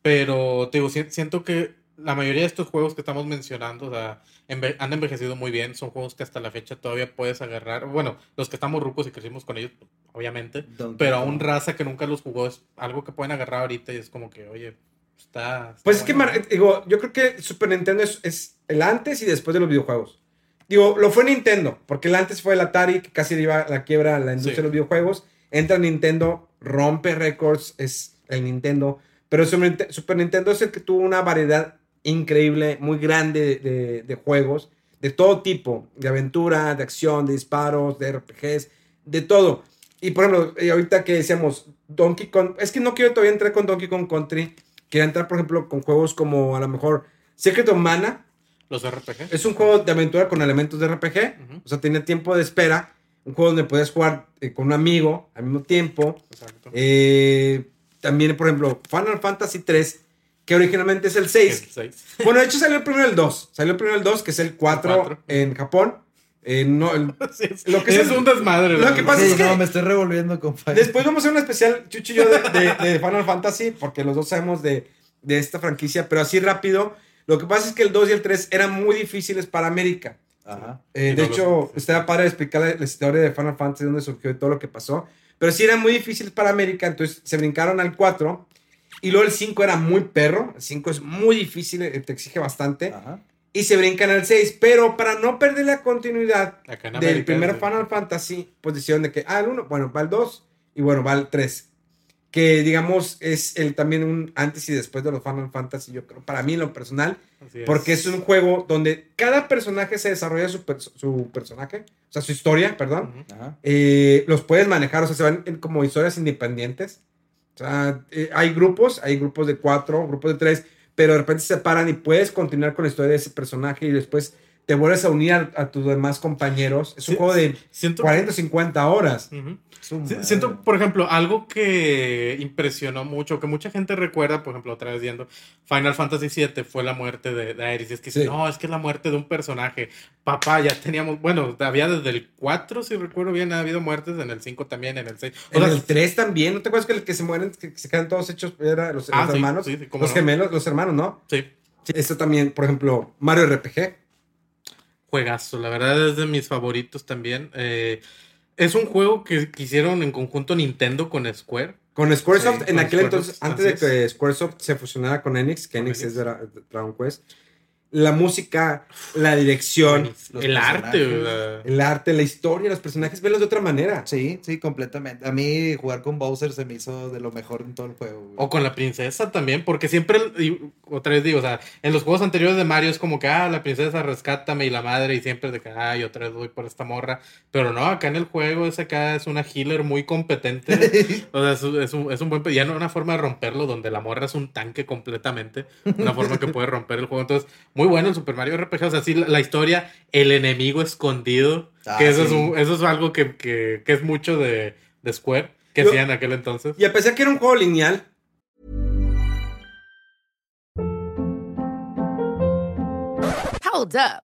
pero, te digo, si- siento que la mayoría de estos juegos que estamos mencionando, o sea, enve- han envejecido muy bien, son juegos que hasta la fecha todavía puedes agarrar, bueno, los que estamos rucos y crecimos con ellos, obviamente, Donkey pero Kong. aún raza que nunca los jugó es algo que pueden agarrar ahorita y es como que, oye, está... está Pues es que, digo, yo creo que Super Nintendo es, es el antes y después de los videojuegos. Digo, lo fue Nintendo, porque el antes fue el Atari, que casi iba a la quiebra a la industria Sí. de los videojuegos. Entra Nintendo, rompe récords, es el Nintendo. Pero Super Nintendo es el que tuvo una variedad increíble, muy grande de, de- juegos, de todo tipo, de aventura, de acción, de disparos, de RPGs, de todo. Y por ejemplo, eh, ahorita que decíamos Donkey Kong, es que no quiero todavía entrar con Donkey Kong Country, quiero entrar, por ejemplo, con juegos como a lo mejor Secret of Mana, Los RPG. es un juego de aventura con elementos de RPG, Ujú. o sea, tiene tiempo de espera, un juego donde puedes jugar eh, con un amigo al mismo tiempo. Exacto. Eh, también, por ejemplo, Final Fantasy 3, que originalmente es el 6. El seis. Bueno, de hecho salió primero el 2. Salió primero el 2, que es el 4, cuatro. en Japón. Eh, no, el- [LAUGHS] Sí, es, Lo que es es el- un desmadre. lo que pasa Sí, es que- no, me estoy revolviendo con Final Después vamos a hacer un especial, Chucho y yo, de, de- de Final Fantasy, porque los dos sabemos de, de esta franquicia, pero así rápido. Lo que pasa es que el 2 y el 3 eran muy difíciles para América. Ajá. Eh, de no hecho, estaba padre explicar la, la historia de Final Fantasy, dónde surgió y todo lo que pasó. Pero sí eran muy difíciles para América, entonces se brincaron al 4. Y luego el 5 era muy perro. El 5 es muy difícil, eh, te exige bastante. Ajá. Y se brincan al 6. Pero para no perder la continuidad del América primer Final Fantasy, pues decidieron de que, ah, el 1, bueno, va el 2 y bueno, va el 3. Que digamos es el, también un antes y después de los Final Fantasy, yo creo, para mí en lo personal, así porque es un juego donde cada personaje se desarrolla su, per- su personaje, o sea, su historia, perdón. Eh, los puedes manejar, o sea, se van en como historias independientes. O sea, eh, hay grupos, hay grupos de cuatro, grupos de tres, pero de repente se separan y puedes continuar con la historia de ese personaje y después te vuelves a unir a, a tus demás compañeros. Es un Sí, juego de Siento 40 o 50 horas. Siento, por ejemplo, algo que impresionó mucho, que mucha gente recuerda, por ejemplo, otra vez viendo Final Fantasy VII fue la muerte de, de Aerys. Y es que Sí. no, es que es la muerte de un personaje. Papá, ya teníamos, bueno, había desde el 4, si recuerdo bien, ha habido muertes, en el 5 también, en el 6. O En sea, el 3 también, ¿no te acuerdas que el que se mueren, que se quedan todos hechos, era los, Ah, los sí, hermanos? los no. gemelos, los hermanos, ¿no? sí, Sí, Esto también, por ejemplo, Mario RPG. Juegazo, la verdad es de mis favoritos también. Eh, es un juego que, que hicieron en conjunto Nintendo con Square. Con Squaresoft, Sí, en con aquel Squaresoft, entonces, antes de que Squaresoft se fusionara con Enix, que Enix Enix. es Dragon Quest, la música, la dirección, Los el arte, el arte, la historia, los personajes, verlos de otra manera. Sí, sí, completamente. A mí jugar con Bowser se me hizo de lo mejor en todo el juego. güey. O con la princesa también, porque siempre, y otra vez digo, o sea, en los juegos anteriores de Mario es como que, ah, la princesa rescátame y la madre, y siempre de que, ay, otra vez voy por esta morra. Pero no, acá en el juego es acá, es una healer muy competente. [LAUGHS] o sea, es, un- es un, es un buen, ya no una forma de romperlo, donde la morra es un tanque completamente. Una forma que puede romper el juego. Entonces, muy bueno el Super Mario RPG. O sea, sí, la, la historia, el enemigo escondido, Ah, que eso, es un- eso es algo que, que, que es mucho de, de Square, que Yo- hacían en aquel entonces. Y a pesar que era un juego lineal, Hold up.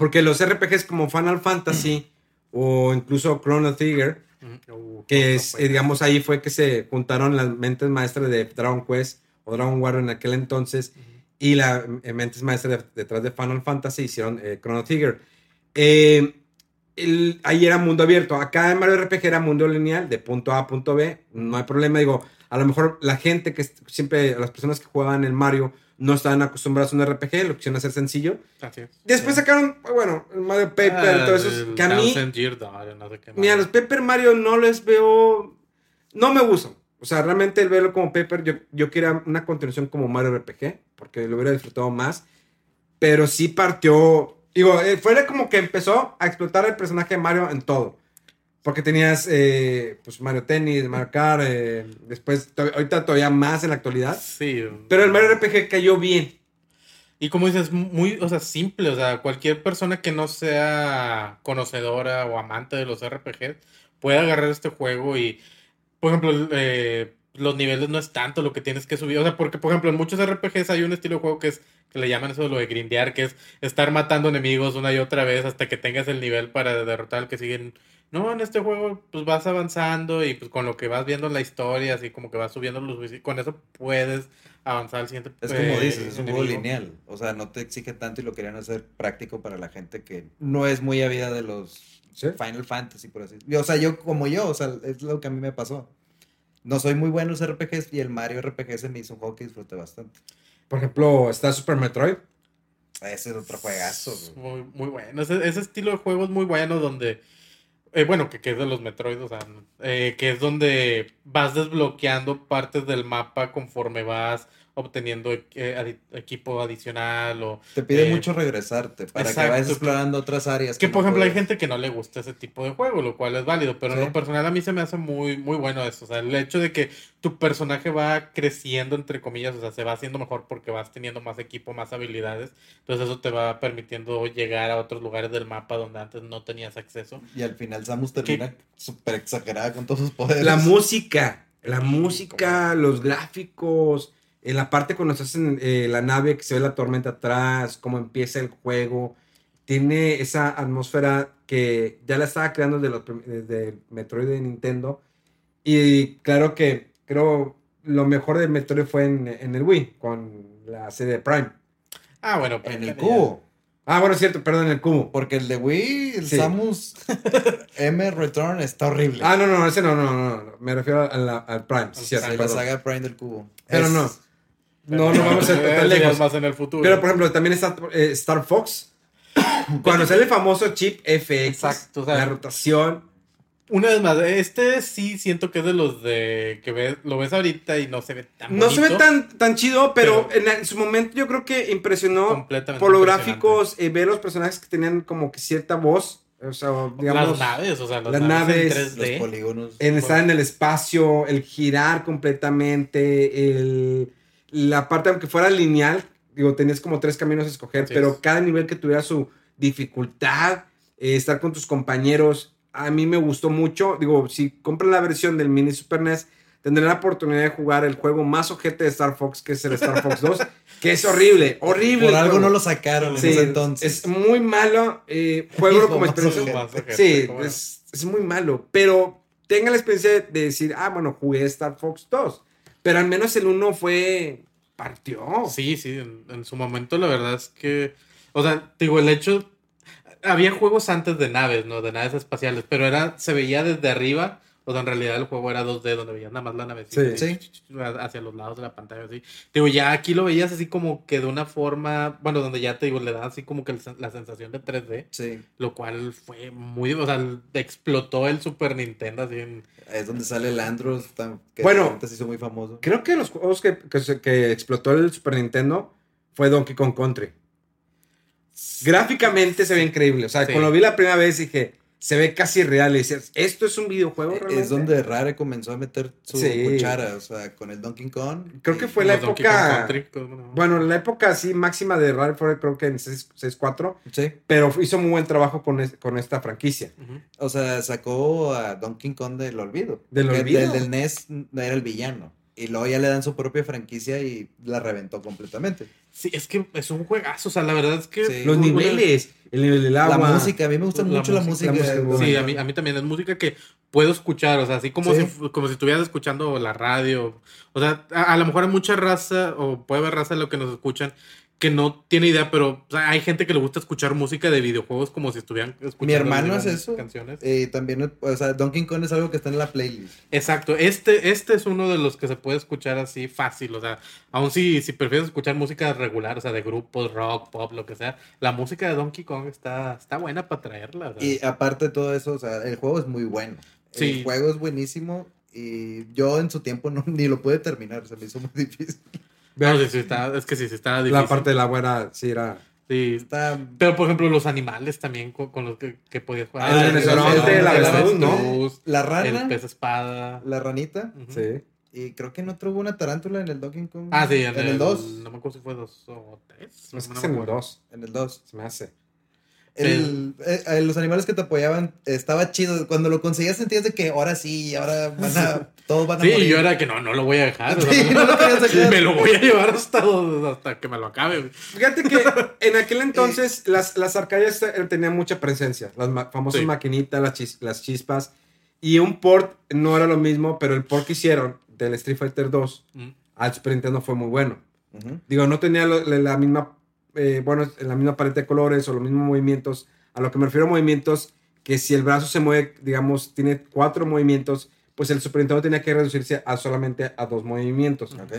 porque los RPGs como Final Fantasy o incluso Chrono Trigger, Uh, que es, eh, digamos, ahí fue que se juntaron las mentes maestras de Dragon Quest o Dragon Warrior en aquel entonces y las mentes maestras de- detrás de Final Fantasy hicieron eh, Chrono Trigger. Eh, el- ahí era mundo abierto. Acá en Mario RPG era mundo lineal, de punto A a punto B. No hay problema. Digo, a lo mejor la gente que siempre, las personas que juegan el Mario no estaban acostumbradas a un RPG, lo quisieron hacer sencillo. Así es. Después sacaron, bueno, el Mario Paper, Ah, todo eso. el Que a mí, no sé qué mira, los Paper Mario no les veo. No me gustan. O sea, realmente el verlo como Paper, yo, yo quería una continuación como Mario RPG, porque lo hubiera disfrutado más. Pero sí partió. Digo, eh, fue como que empezó a explotar el personaje de Mario en todo. Porque tenías, eh, pues, Mario Tennis, Mario Kart, eh, después, ahorita todavía más en la actualidad. Sí. Pero el Mario RPG cayó bien. Y como dices, muy, o sea, simple, o sea, cualquier persona que no sea conocedora o amante de los RPGs puede agarrar este juego y, por ejemplo, eh, los niveles no es tanto lo que tienes que subir, o sea, porque, por ejemplo, en muchos RPGs hay un estilo de juego que es, que le llaman eso de lo de grindear, que es estar matando enemigos una y otra vez hasta que tengas el nivel para derrotar al que siguen. No, en este juego, pues vas avanzando y pues con lo que vas viendo en la historia, así como que vas subiendo los, con eso puedes avanzar al siguiente. Es como eh, dices, es un juego lineal. O sea, no te exige tanto y lo querían hacer práctico para la gente que no es muy avida de los ¿Sí? Final Fantasy, por así decirlo. O sea, yo como yo, o sea, es lo que a mí me pasó. No soy muy bueno en los RPGs y el Mario RPG se me hizo un juego que disfruté bastante. Por ejemplo, está Super Metroid. Ese es otro juegazo. Muy, muy bueno. Ese, ese estilo de juego es muy bueno donde Eh, bueno, que, es de los Metroid, o sea, eh, que es donde vas desbloqueando partes del mapa conforme vas obteniendo eh, adi- equipo adicional o... Te pide eh, mucho regresarte para que vayas explorando otras áreas. Que por ejemplo hay gente que no le gusta ese tipo de juego, lo cual es válido, pero en lo personal a mí se me hace muy, muy bueno eso. O sea, el hecho de que tu personaje va creciendo, entre comillas, o sea, se va haciendo mejor porque vas teniendo más equipo, más habilidades. Entonces eso te va permitiendo llegar a otros lugares del mapa donde antes no tenías acceso. Y al final Samus termina súper exagerada con todos sus poderes. La música, la música, los gráficos, en la parte cuando estás en eh, la nave que se ve la tormenta atrás, cómo empieza el juego, tiene esa atmósfera que ya la estaba creando desde, los prim- desde Metroid de Nintendo. Y claro que creo lo mejor de Metroid fue en, en el Wii, con la serie de Prime. Ah, bueno, pero En el cubo. Ah, bueno, es cierto, perdón, en el cubo. Porque el de Wii, el Sí. Samus [LAUGHS] M Return está horrible. Ah, no, no, ese no, no, no, no, me refiero a la- al Prime, sí, cierto, Sí, la saga Prime del cubo. Pero Es- no. No, no vamos a ir Eso tan ya es lejos. más en el futuro. Pero, por ejemplo, también está eh, Star Fox. [COUGHS] Cuando sale el famoso chip FX, Exacto, o sea, la rotación. Una vez más, este sí siento que es de los de que ves, lo ves ahorita y no se ve tan No se ve bonito. tan, tan chido, pero, Pero- en, en su momento yo creo que impresionó Completamente por los gráficos, eh, ver los personajes que tenían como que cierta voz. O sea, digamos, las naves, o sea, las, las naves, naves, en los 3D. polígonos. en estar en el espacio, el girar completamente, el, la parte, aunque fuera lineal, digo, tenías como tres caminos a escoger, Así pero es. cada nivel que tuviera su dificultad, eh, estar con tus compañeros, a mí me gustó mucho. Digo, si compran la versión del mini Super NES, tendrán la oportunidad de jugar el juego más ojete de Star Fox, que es el Star Fox 2, que es horrible, horrible. Por algo juego. no lo sacaron en Sí, ese entonces. Es muy malo. Eh, juego como experiencia. Sí, es, es muy malo. Pero tenga la experiencia de decir, ah, bueno, jugué Star Fox 2. Pero al menos el 1 fue. Partió. Sí, sí, en, en su momento la verdad es que, o sea, digo, el hecho, había juegos antes de naves, ¿no? De naves espaciales, pero era, se veía desde arriba, o sea, en realidad el juego era 2D, donde veías nada más la nave Sí. hacia los lados de la pantalla, así. Te digo, ya aquí lo veías así como que de una forma, bueno, donde ya te digo, le da así como que la sensación de 3D, Sí, lo cual fue muy, o sea, explotó el Super Nintendo así en... es donde sale el Andros, que Bueno. ahorita se hizo muy famoso. Creo que los juegos que, que explotó el Super Nintendo fue Donkey Kong Country. Gráficamente se ve increíble. O sea, Sí. cuando lo vi la primera vez dije, se ve casi real. Y decías, ¿esto es un videojuego realmente? Es donde Rare comenzó a meter su Sí. cuchara, o sea, con el Donkey Kong. Creo que fue la época. Country, bueno. La época así máxima de Rare fue creo que en 6 6.4. Sí, Pero hizo muy buen trabajo con, es- con esta franquicia. O sea, sacó a Donkey Kong del olvido. ¿Del olvido? Del, del NES era el villano. Y luego ya le dan su propia franquicia y la reventó completamente. Sí, es que es un juegazo, o sea, la verdad es que... Sí. Los niveles, el nivel del agua. La música, a mí me gusta La mucho la música, música. la música, Sí, a mí, a mí también es música que puedo escuchar, o sea, así como, Sí. si, como si estuvieras escuchando la radio. O sea, a, a lo mejor hay mucha raza, o puede haber raza en lo que nos escuchan, que no tiene idea, pero o sea, hay gente que le gusta escuchar música de videojuegos como si estuvieran escuchando Mi hermano hace eso. canciones. Eh, también, o sea, Donkey Kong es algo que está en la playlist. Exacto, este, este es uno de los que se puede escuchar así fácil, o sea, aun si, si prefieres escuchar música regular, o sea, de grupos, rock, pop, lo que sea, la música de Donkey Kong está, está buena para traerla. sea. Y aparte de todo eso, o sea, el juego es muy bueno. Sí. El juego es buenísimo y yo en su tiempo no, ni lo pude terminar, se me hizo muy difícil. No, sí, sí, está, es que sí, sí está difícil. La parte de la buena, sí, era. Sí, Está... Pero, por ejemplo, los animales también con, con los que, que podías jugar. Ah, el rinoceronte, la avestruz, ¿no? La El rana, pez espada. la ranita, Ujú. Sí. y creo que en otro hubo una tarántula en el Donkey Kong. Ah, sí, en, en el 2. No me acuerdo si fue dos o tres. No, es que no en el acuerdo. 2, En el 2. se me hace. El, eh, eh, los animales que te apoyaban estaba chido. Cuando lo conseguías sentías de que ahora sí, ahora van a. [LAUGHS] Todos van a Sí, morir. y yo era que no, no lo voy a dejar. o sea, Sí, no lo sacar. [LAUGHS] me lo voy a llevar hasta, hasta que me lo acabe. Fíjate que en aquel [LAUGHS] entonces las, las arcades eh, tenían mucha presencia. Las ma- famosas Sí. maquinitas, las, chis- las chispas. Y un port no era lo mismo, pero el port que hicieron del Street Fighter 2 Mm. al Super Nintendo fue muy bueno. Digo, no tenía la, la misma, eh, bueno, la misma paleta de colores o los mismos movimientos. A lo que me refiero a movimientos, que si el brazo se mueve, digamos, tiene cuatro movimientos, pues el Super Nintendo tenía que reducirse a solamente a dos movimientos. Ok.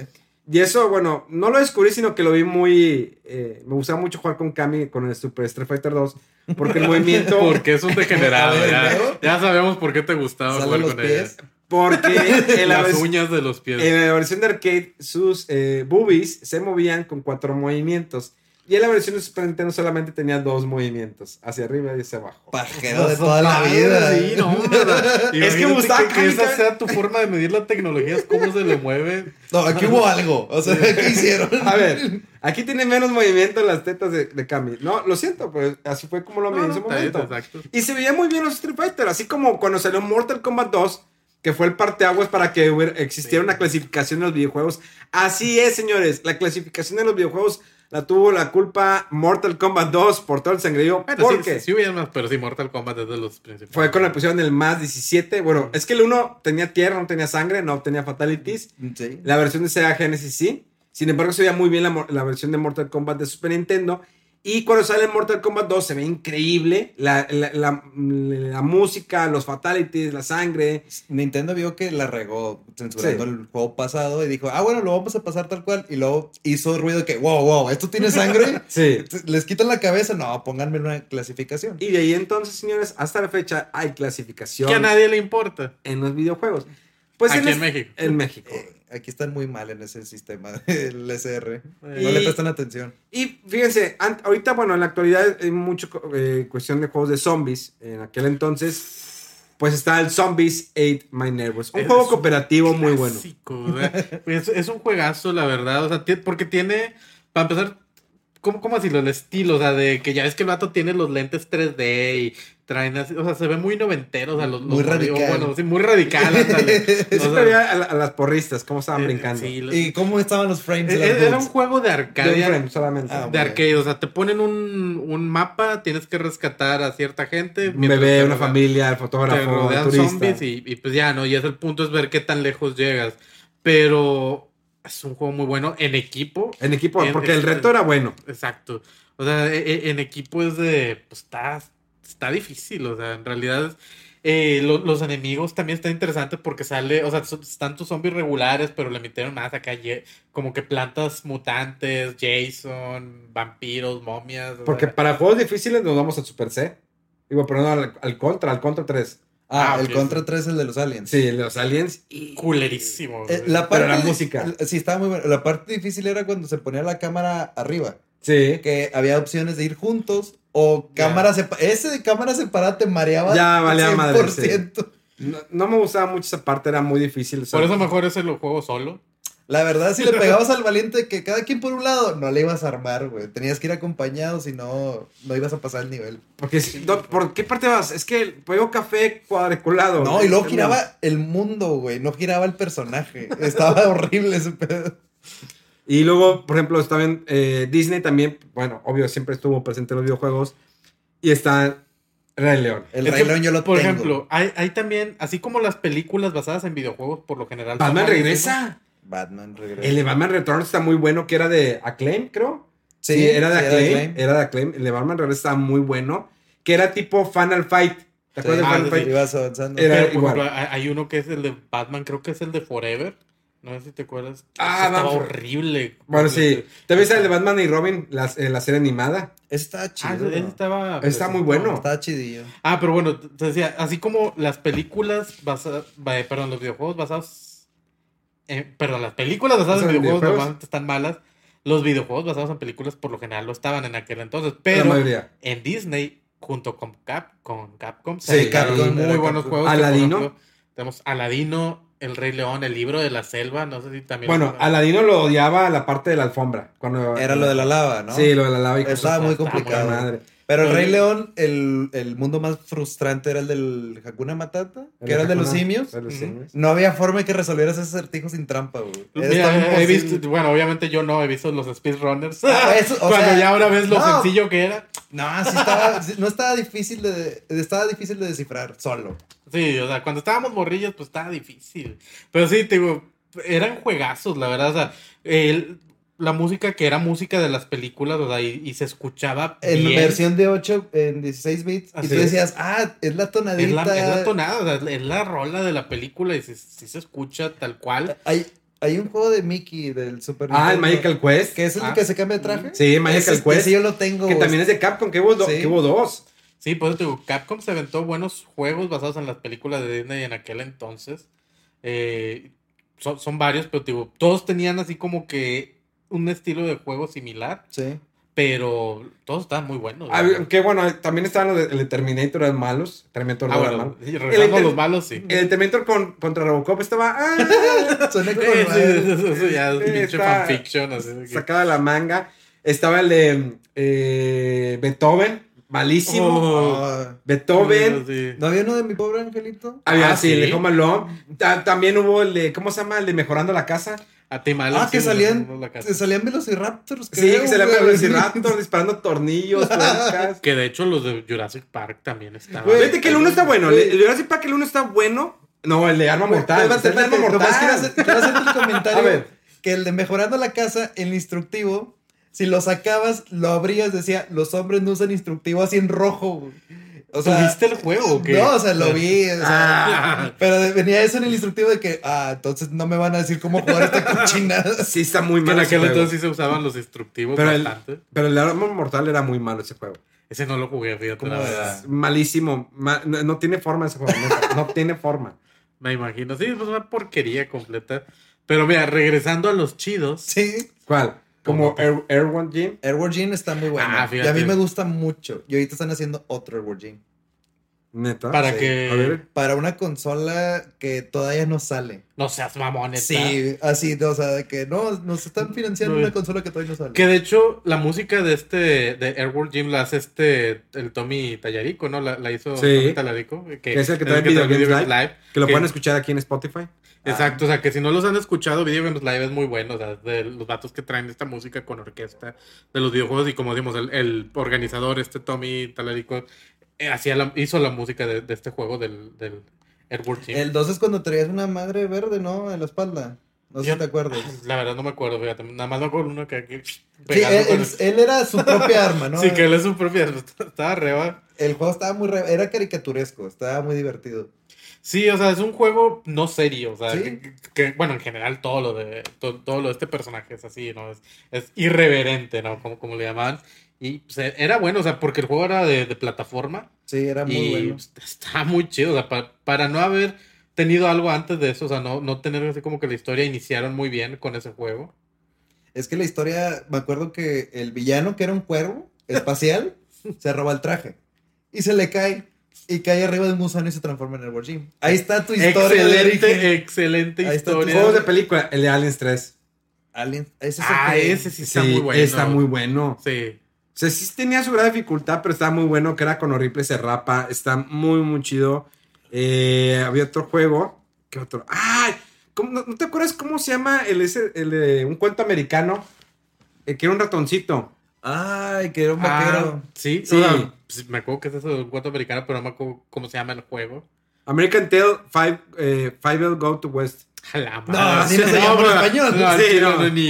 Y eso, bueno, no lo descubrí, sino que lo vi muy... eh, me gustaba mucho jugar con Kami, con el Super Street Fighter 2, porque el [LAUGHS] movimiento... Porque es un degenerado. [LAUGHS] Ya, ya sabemos por qué te gustaba jugar los con ella. pies. Porque [LAUGHS] en la, Las uñas de los pies. en la versión de arcade, sus eh, boobies se movían con cuatro movimientos. Y en la versión de Super Nintendo solamente tenía dos movimientos, hacia arriba y hacia abajo. Pajero de toda la vida. Sí, no, [LAUGHS] ¿verdad? Es que gustaba que, que esa sea tu forma de medir la tecnología, es cómo se le mueve. No, aquí hubo algo. O sea, ¿qué hicieron? A ver, aquí tiene menos movimiento en las tetas de, de Kami. No, lo siento, pero así fue como lo No, medí en no, su momento. exacto. Y se veía muy bien los Street Fighter, así como cuando salió Mortal Kombat 2, que fue el parteaguas para que existiera Sí. una clasificación en los videojuegos. Así es, señores, la clasificación de los videojuegos la tuvo la culpa Mortal Kombat 2 por todo el sangrerío. Bueno, sí, porque sí, sí hubiera más, pero sí, Mortal Kombat es de los principales. fue con la pusieron el más 17. Bueno, es que el 1 tenía tierra, no tenía sangre, no tenía fatalities. Sí. La versión de Sega Genesis sí. Sin embargo, se veía muy bien la, la versión de Mortal Kombat de Super Nintendo. Y cuando sale Mortal Kombat 2 se ve increíble. La, la- la- la música, los fatalities, la sangre. Nintendo vio que la regó censurando Sí. el juego pasado y dijo, ah, bueno, lo vamos a pasar tal cual. Y luego hizo ruido de que, wow, wow, ¿esto tiene sangre? [LAUGHS] Sí. ¿Les quitan la cabeza? No, pónganme una clasificación. Y de ahí entonces, señores, hasta la fecha hay clasificación Que a nadie le importa. en los videojuegos. Pues Aquí en México. En México. Eh, aquí están muy mal en ese sistema [LAUGHS] del SR. No le prestan atención. Y fíjense, ahorita, bueno, en la actualidad hay mucho co- eh, cuestión de juegos de zombies. En aquel entonces, pues está el Zombies 8 My Neighbors. Un Es juego un cooperativo muy bueno. [LAUGHS] Es, es un juegazo, la verdad. O sea, porque tiene, para empezar, ¿cómo, ¿cómo decirlo? El estilo, o sea, de que ya ves que el vato tiene los lentes 3D y traen así, o sea, se ve muy noventero, o sea, los, los Muy radical. Bueno, sí, muy radical, ándale. [LAUGHS] Yo O sea, siempre veía a, la- a las porristas, cómo estaban eh, brincando. sí, ¿Y cómo estaban los frames? de eh, era un juego de De arcade. frame solamente. Ah, De arcade, o sea, te ponen un, un mapa, tienes que rescatar a cierta gente. un bebé, te una familia, el te fotógrafo, el rodean turista. zombies y, y pues ya, ¿no? Y es el punto es ver qué tan lejos llegas. Pero es un juego muy bueno en equipo. En equipo, En- porque el reto era bueno. Exacto. O sea, e- e- en equipo es de. Pues está, está difícil. O sea, en realidad. eh, lo- los enemigos también están interesantes porque sale. O sea, son- están tus zombies regulares, pero le metieron más acá. Como que plantas mutantes, Jason, vampiros, momias. Porque sea, para juegos difíciles nos vamos al Super C. Digo, perdón, al, al Contra, al Contra 3. Ah, Ah, el Contra sí. 3 es el de los aliens. Sí, el de los aliens. Y... culerísimo. Eh, la Pero parte, la música. Sí, estaba muy bueno. La parte difícil era cuando se ponía la cámara arriba. Sí. Que había opciones de ir juntos o cámara separada. Ese de cámara separada te mareaba. Ya valía madre, 100%. No, no me gustaba mucho esa parte, era muy difícil. Por eso mejor ese lo juego solo. La verdad, si le [LAUGHS] pegabas al valiente que cada quien por un lado, no le ibas a armar, güey. Tenías que ir acompañado, si no, no ibas a pasar el nivel. Porque, si- no, ¿Por qué parte vas? Es que el juego café cuadriculado. No, y luego giraba el mundo, güey. No giraba el personaje. Estaba [LAUGHS] horrible ese pedo. Y luego, por ejemplo, está bien, eh, Disney también, bueno, obvio, siempre estuvo presente en los videojuegos. Y está Rey León. El Es Rey que, León yo lo Por tengo. ejemplo, hay, hay también, así como las películas basadas en videojuegos, por lo general. Batman regresa. Batman regresa. El de Batman Returns está muy bueno, que era de Acclaim, creo. Sí, era de sí, Acclaim. Era de Acclaim. El de Batman Returns estaba muy bueno. Que era tipo Final Fight. ¿Te Sí, acuerdas de Ah, Final sí, Fight? ibas avanzando. Era- Pero, por igual. ejemplo, hay uno que es el de Batman, creo que es el de Forever. No sé si te acuerdas. Ah, estaba horrible. Bueno, sí. ¿Te ves el de Batman y Robin, la, eh, la serie animada? Ah, chido. ¿no? estaba. Está muy bueno. Estaba chidillo. Ah, pero bueno, te decía, así como las películas basadas, perdón, los videojuegos basados, en- perdón, las películas basadas en videojuegos videojuegos. normalmente están malas, los videojuegos basados en películas por lo general lo estaban en aquel entonces, pero en Disney, junto con, Cap, con Capcom, Sí, sacaron Capcom, muy buenos Capcom. juegos. Aladino. Tenemos Aladino, El Rey León, El Libro de la Selva, no sé si también... Bueno, Aladino lo odiaba la parte de la alfombra. Cuando, Era lo de la lava, ¿no? Sí, lo de la lava y cosas Estaba muy complicado. Madre. Pero el Rey León, el, el mundo más frustrante era el del Hakuna Matata, que era el de los simios. de los. No había forma de que resolvieras ese acertijo sin trampa, güey. Mira, he visto, bueno, obviamente yo no he visto los speedrunners. Ah, eso, o [LAUGHS] Cuando sea, ya ahora ves lo no. sencillo que era. No, sí estaba, no estaba difícil de, estaba difícil de descifrar solo. Sí, o sea, cuando estábamos morrillos, pues estaba difícil. Pero sí, te digo, eran juegazos, la verdad. O sea, el- la música que era música de las películas, o sea, y, y se escuchaba En bien. versión de 8, en 16 bits, y Así tú es. decías, ah, es la tonadita. Es la, es la tonada, o sea, es la rola de la película y sí, sí se escucha tal cual. Hay, Hay un juego de Mickey del Super Ah, el Nintendo, Magical Quest. Que es el Ah. que se cambia de traje. Sí, Magical Quest. ese yo lo tengo. Que también es de Capcom, que hubo, do- Sí. que hubo dos. Sí, por eso te digo, Capcom se aventó buenos juegos basados en las películas de Disney en aquel entonces. Eh, son, son varios, pero te digo, todos tenían así como que un estilo de juego similar, Sí. pero todos estaban muy buenos. Ah, ¿verdad? que bueno, también estaban los de, el de Terminator, eran malos. Terminator Ah, no era bueno, malo. y regresando a inter- los malos, sí. El Terminator con, contra Robocop estaba ah, [LAUGHS] Suena como [LAUGHS] sí, madre. eso, eso ya es Sí, pinche está- fanfiction. Así de que- sacada la manga. Estaba el de eh, Beethoven, malísimo. Oh, Ah, Beethoven. sí. ¿No había uno de mi pobre angelito? Había, Ah, sí, el de. Home Alone. Ta- También hubo el de, ¿cómo se llama? El de Mejorando la Casa. A Tim Allen, Ah, que sí, salían, que salían Velociraptors. Sí, creo, que se le güey. llama Velociraptor disparando tornillos. [LAUGHS] Que de hecho los de Jurassic Park también estaban. Güey, Fíjate que el uno está bueno. El el Jurassic Park, el uno está bueno. No, el de Arma Mortal. El de Arma nomás quiero Mortal. hacer- quiero el [LAUGHS] comentario. A ver. Que el de mejorando la casa, el instructivo, si lo sacabas, lo abrías, decía, los hombres no usan instructivo así en rojo. güey. O sea, ¿Tuviste el juego o qué? No, o sea, lo vi. o sea, Ah. Pero venía eso en el instructivo de que, ah, entonces no me van a decir cómo jugar esta cochinada. [LAUGHS] Sí, está muy malo. en aquel entonces sí se usaban los instructivos Pero el, bastante. pero el Arma Mortal era muy malo ese juego. Ese no lo jugué, fíjate, ¿Cómo la verdad. Malísimo. Ma- no, no tiene forma ese juego. neta, no tiene forma. [LAUGHS] Me imagino. Sí, es una porquería completa. Pero mira, regresando a los chidos. Sí. ¿Cuál? Como. Air, Airborne Gym. Airward Gene está muy bueno. Ah, y fíjate. a mí me gusta mucho. Y ahorita están haciendo otro Airward Gene. Neta. Para sí. que. A ver. Para una consola que todavía no sale. No seas mamón, neta. Sí, así, o sea, de que no, nos están financiando No, una consola que todavía no sale. Que de hecho, la música de este, de Airworld Gym la hace este, el Tommy Tallarico, ¿no? La, la hizo Sí. Tommy Tallarico. Que, Que es el que trae Video Games Live, Que lo pueden escuchar aquí en Spotify. Exacto, o sea, que si no los han escuchado, Video Games Live es muy bueno, o sea, de los datos que traen esta música con orquesta de los videojuegos y como digamos, el, el organizador, este Tommy Talarico, eh, hacía la- hizo la música de, de este juego del, del Gym. El 2 es cuando traías una madre verde, ¿no? En la espalda. No sé si te acuerdas. [LAUGHS] La verdad no me acuerdo, fíjate, nada más me acuerdo uno que aquí Sí, él, con él- el- él era su propia arma, ¿no? [LAUGHS] Sí, que él es su propia, estaba reba. El juego estaba muy... re- Era caricaturesco, estaba muy divertido. Sí, o sea, es un juego no serio, o sea, Sí. que, que- bueno, en general todo lo de to- todo, lo de este personaje es así, ¿no? Es, es irreverente, ¿no? Como, como le llamaban. Y pues, e- era bueno, o sea, porque el juego era de, de plataforma Sí, era muy y bueno. pues, está muy chido, o sea, pa- para no haber tenido algo antes de eso, o sea, no, no tener así como que la historia iniciaron muy bien con ese juego. Es que la historia, me acuerdo que el villano, que era un cuervo espacial, [LAUGHS] se roba el traje. Y se le cae. Y cae arriba de un gusano y se transforma en el Wargym. Ahí está tu historia excelente, excelente Ahí está tu historia. Juegos de película. El de Aliens 3. Alien. Ese es Ah, el que- ese sí está Sí, muy bueno. Está muy bueno. Sí. O sea, sí tenía su gran dificultad, pero estaba muy bueno, que era con horrible se rapa. Está muy, muy chido. Eh, había otro juego. ¿Qué otro? ¡Ay! ¿Cómo- no, no te acuerdas cómo se llama el, ese, el un cuento americano? Eh, que era un ratoncito. Ay, que era un Ah, vaquero. sí, Sí. o sea, pues, me acuerdo que es eso de un cuento americano, pero no me acuerdo cómo se llama el juego. American Tale Five, eh, Five Will Go to West. A la No, madre. así [LAUGHS] no se llama en español. No, Sí, sí, no, no. no, ni